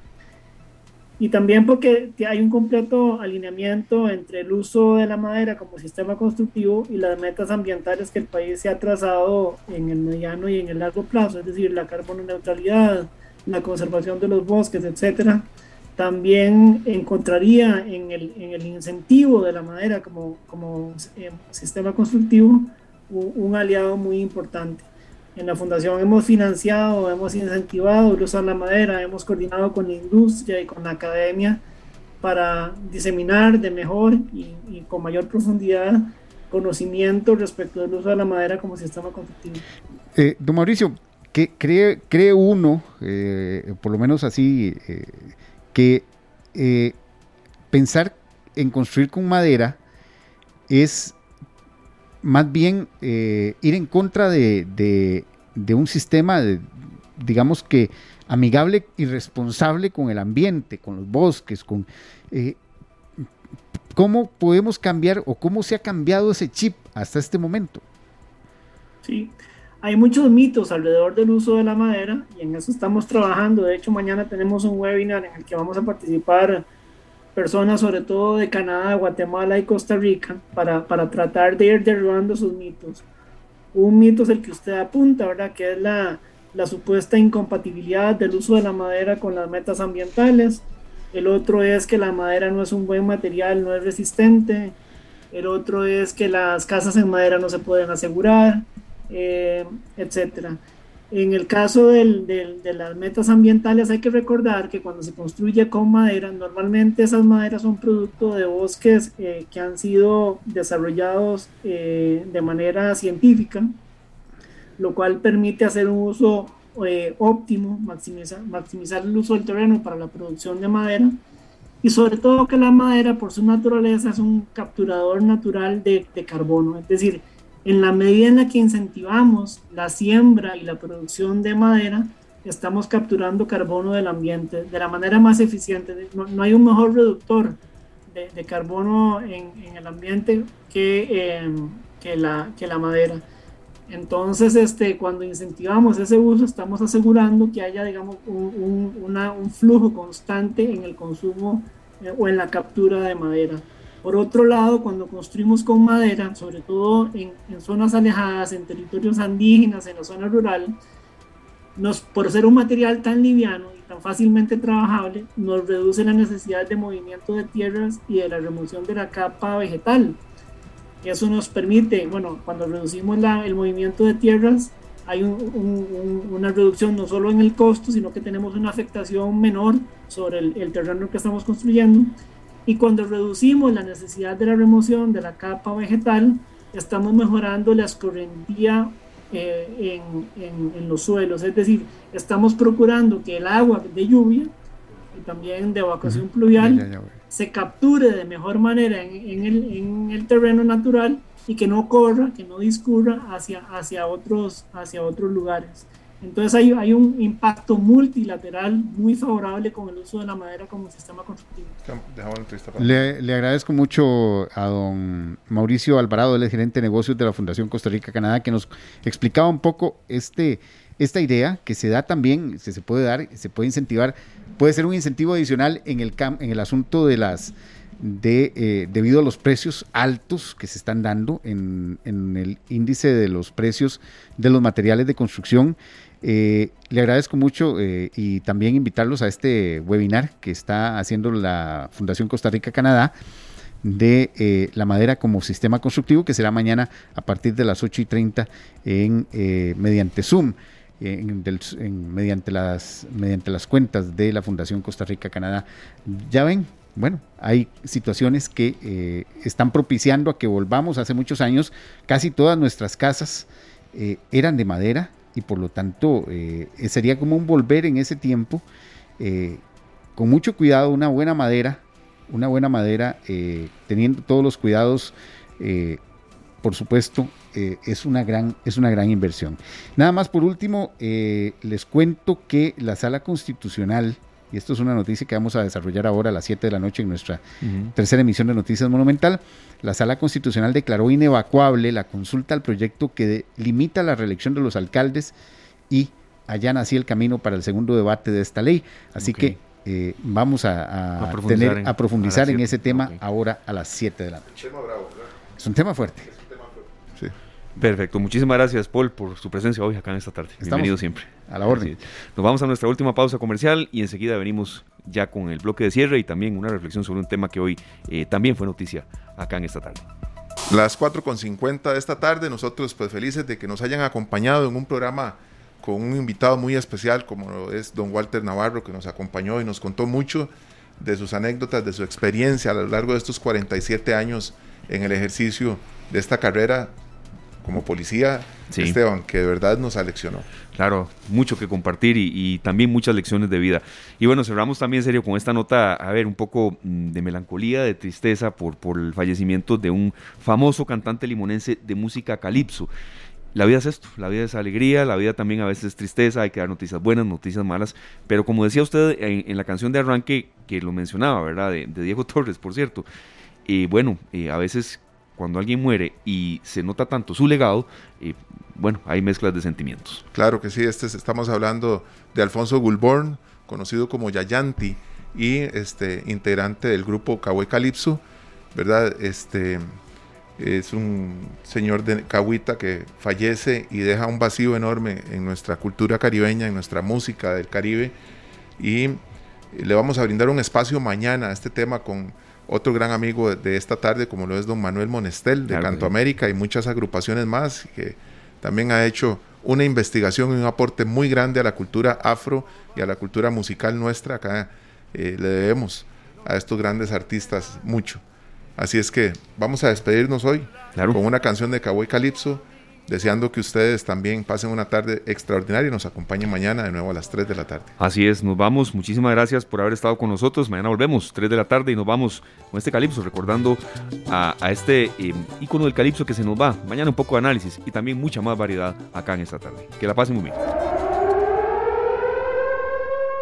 Y también porque hay un completo alineamiento entre el uso de la madera como sistema constructivo y las metas ambientales que el país se ha trazado en el mediano y en el largo plazo, es decir, la carbono neutralidad, la conservación de los bosques, etcétera también encontraría en el, en el incentivo de la madera como, como eh, sistema constructivo un, aliado muy importante. En la fundación hemos financiado, hemos incentivado el uso de la madera, hemos coordinado con la industria y con la academia para diseminar de mejor y, con mayor profundidad conocimiento respecto del uso de la madera como sistema constructivo. Eh, don Mauricio, ¿qué cree, cree uno, eh, por lo menos así, eh, que pensar en construir con madera es más bien ir en contra de un sistema, de, digamos que amigable y responsable con el ambiente, con los bosques, con... Eh, ¿Cómo podemos cambiar o cómo se ha cambiado ese chip hasta este momento? Sí, hay muchos mitos alrededor del uso de la madera y en eso estamos trabajando. De hecho, mañana tenemos un webinar en el que vamos a participar personas, sobre todo de Canadá, Guatemala y Costa Rica, para, para tratar de ir derribando esos mitos. Un mito es el que usted apunta, ¿verdad? Que es la, supuesta incompatibilidad del uso de la madera con las metas ambientales. El otro es que la madera no es un buen material, no es resistente. El otro es que las casas en madera no se pueden asegurar, eh, etc. En el caso de las metas ambientales hay que recordar que cuando se construye con madera, normalmente esas maderas son producto de bosques eh, que han sido desarrollados eh, de manera científica lo cual permite hacer un uso eh, óptimo, maximizar, maximizar el uso del terreno para la producción de madera. Y sobre todo que la madera por su naturaleza es un capturador natural de, de, carbono, es decir, en la medida en la que incentivamos la siembra y la producción de madera, estamos capturando carbono del ambiente de la manera más eficiente. No, no hay un mejor reductor de, de carbono en, en, el ambiente que, eh, que, la, que la madera. Entonces, este, cuando incentivamos ese uso, estamos asegurando que haya, digamos, un, un flujo constante en el consumo eh, o en la captura de madera. Por otro lado, cuando construimos con madera, sobre todo en, en, zonas alejadas, en territorios indígenas, en la zona rural, nos, por ser un material tan liviano y tan fácilmente trabajable, nos reduce la necesidad de movimiento de tierras y de la remoción de la capa vegetal. Eso nos permite, bueno, cuando reducimos la, el movimiento de tierras, hay una reducción no solo en el costo, sino que tenemos una afectación menor sobre el, el, terreno que estamos construyendo. Y cuando reducimos la necesidad de la remoción de la capa vegetal, estamos mejorando la escorrentía eh, en, en, en, los suelos. Es decir, estamos procurando que el agua de lluvia y también de evacuación pluvial ya, ya, ya, se capture de mejor manera en, el, en, el, terreno natural y que no corra, que no discurra hacia, hacia, otros, hacia otros lugares. Entonces hay, hay, un impacto multilateral muy favorable con el uso de la madera como sistema constructivo. Le, le agradezco mucho a don Mauricio Alvarado, el gerente de negocios de la Fundación Costa Rica Canadá, que nos explicaba un poco este, esta idea que se da también, se, se puede dar, se puede incentivar puede ser un incentivo adicional en el, en el asunto de las de eh, debido a los precios altos que se están dando en, en, el índice de los precios de los materiales de construcción. Eh, le agradezco mucho eh, y también invitarlos a este webinar que está haciendo la Fundación Costa Rica Canadá de eh, la madera como sistema constructivo que será mañana a partir de las 8 y 30 en, eh, mediante Zoom en, mediante, las, mediante las cuentas de la Fundación Costa Rica Canadá. Ya ven, bueno, hay situaciones que eh, están propiciando a que volvamos. Hace muchos años casi todas nuestras casas eran de madera y por lo tanto eh, sería como un volver en ese tiempo eh, con mucho cuidado, una buena madera, una buena madera, eh, teniendo todos los cuidados por supuesto, es, una gran, es una gran inversión. Nada más por último, les cuento que la sala constitucional, y esto es una noticia que vamos a desarrollar ahora a las 7 de la noche en nuestra uh -huh. tercera emisión de Noticias Monumental, la sala constitucional declaró inevacuable la consulta al proyecto que limita la reelección de los alcaldes y allá así el camino para el segundo debate de esta ley. Así okay. que eh, vamos a, a, a, profundizar, tener, en, a profundizar en ese tema okay. ahora a las 7 de la noche. Es un tema fuerte. Perfecto, muchísimas gracias Paul por su presencia hoy acá en esta tarde. Estamos Bienvenido siempre. A la orden. Nos vamos a nuestra última pausa comercial y enseguida venimos ya con el bloque de cierre y también una reflexión sobre un tema que hoy eh, también fue noticia acá en esta tarde. Las 4.50 de esta tarde, nosotros pues felices de que nos hayan acompañado en un programa con un invitado muy especial como es don Walter Navarro que nos acompañó y nos contó mucho de sus anécdotas, de su experiencia a lo largo de estos 47 años en el ejercicio de esta carrera como policía, Esteban, que de verdad nos aleccionó. Claro, mucho que compartir y, también muchas lecciones de vida. Y bueno, cerramos también serio con esta nota, a ver, un poco mm, de melancolía, de tristeza por, por el fallecimiento de un famoso cantante limonense de música calipso. La vida es esto, la vida es alegría, la vida también a veces es tristeza, hay que dar noticias buenas, noticias malas, pero como decía usted en, la canción de arranque, que lo mencionaba, ¿verdad? De, Diego (laughs) Torres, por cierto, y bueno, eh, a veces cuando alguien muere y se nota tanto su legado, eh, bueno, hay mezclas de sentimientos. Claro que sí, este, estamos hablando de Alfonso Gulborn, conocido como Yayanti, y este, integrante del grupo Cahué Calipso, ¿verdad? Este, es un señor de Cahuita que fallece y deja un vacío enorme en nuestra cultura caribeña, en nuestra música del Caribe, y le vamos a brindar un espacio mañana a este tema con otro gran amigo de esta tarde, como lo es don Manuel Monestel de Canto América y muchas agrupaciones más, que también ha hecho una investigación y un aporte muy grande a la cultura afro y a la cultura musical nuestra. Acá eh, le debemos a estos grandes artistas mucho. Así es que vamos a despedirnos hoy con una canción de Cowboy Calypso deseando que ustedes también pasen una tarde extraordinaria y nos acompañen mañana de nuevo a las 3 de la tarde. Así es, nos vamos. Muchísimas gracias por haber estado con nosotros. Mañana volvemos, 3 de la tarde, y nos vamos con este calipso, recordando a, este eh, ícono del calipso que se nos va. Mañana un poco de análisis y también mucha más variedad acá en esta tarde. Que la pasen muy bien.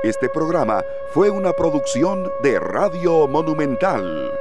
Este programa fue una producción de Radio Monumental.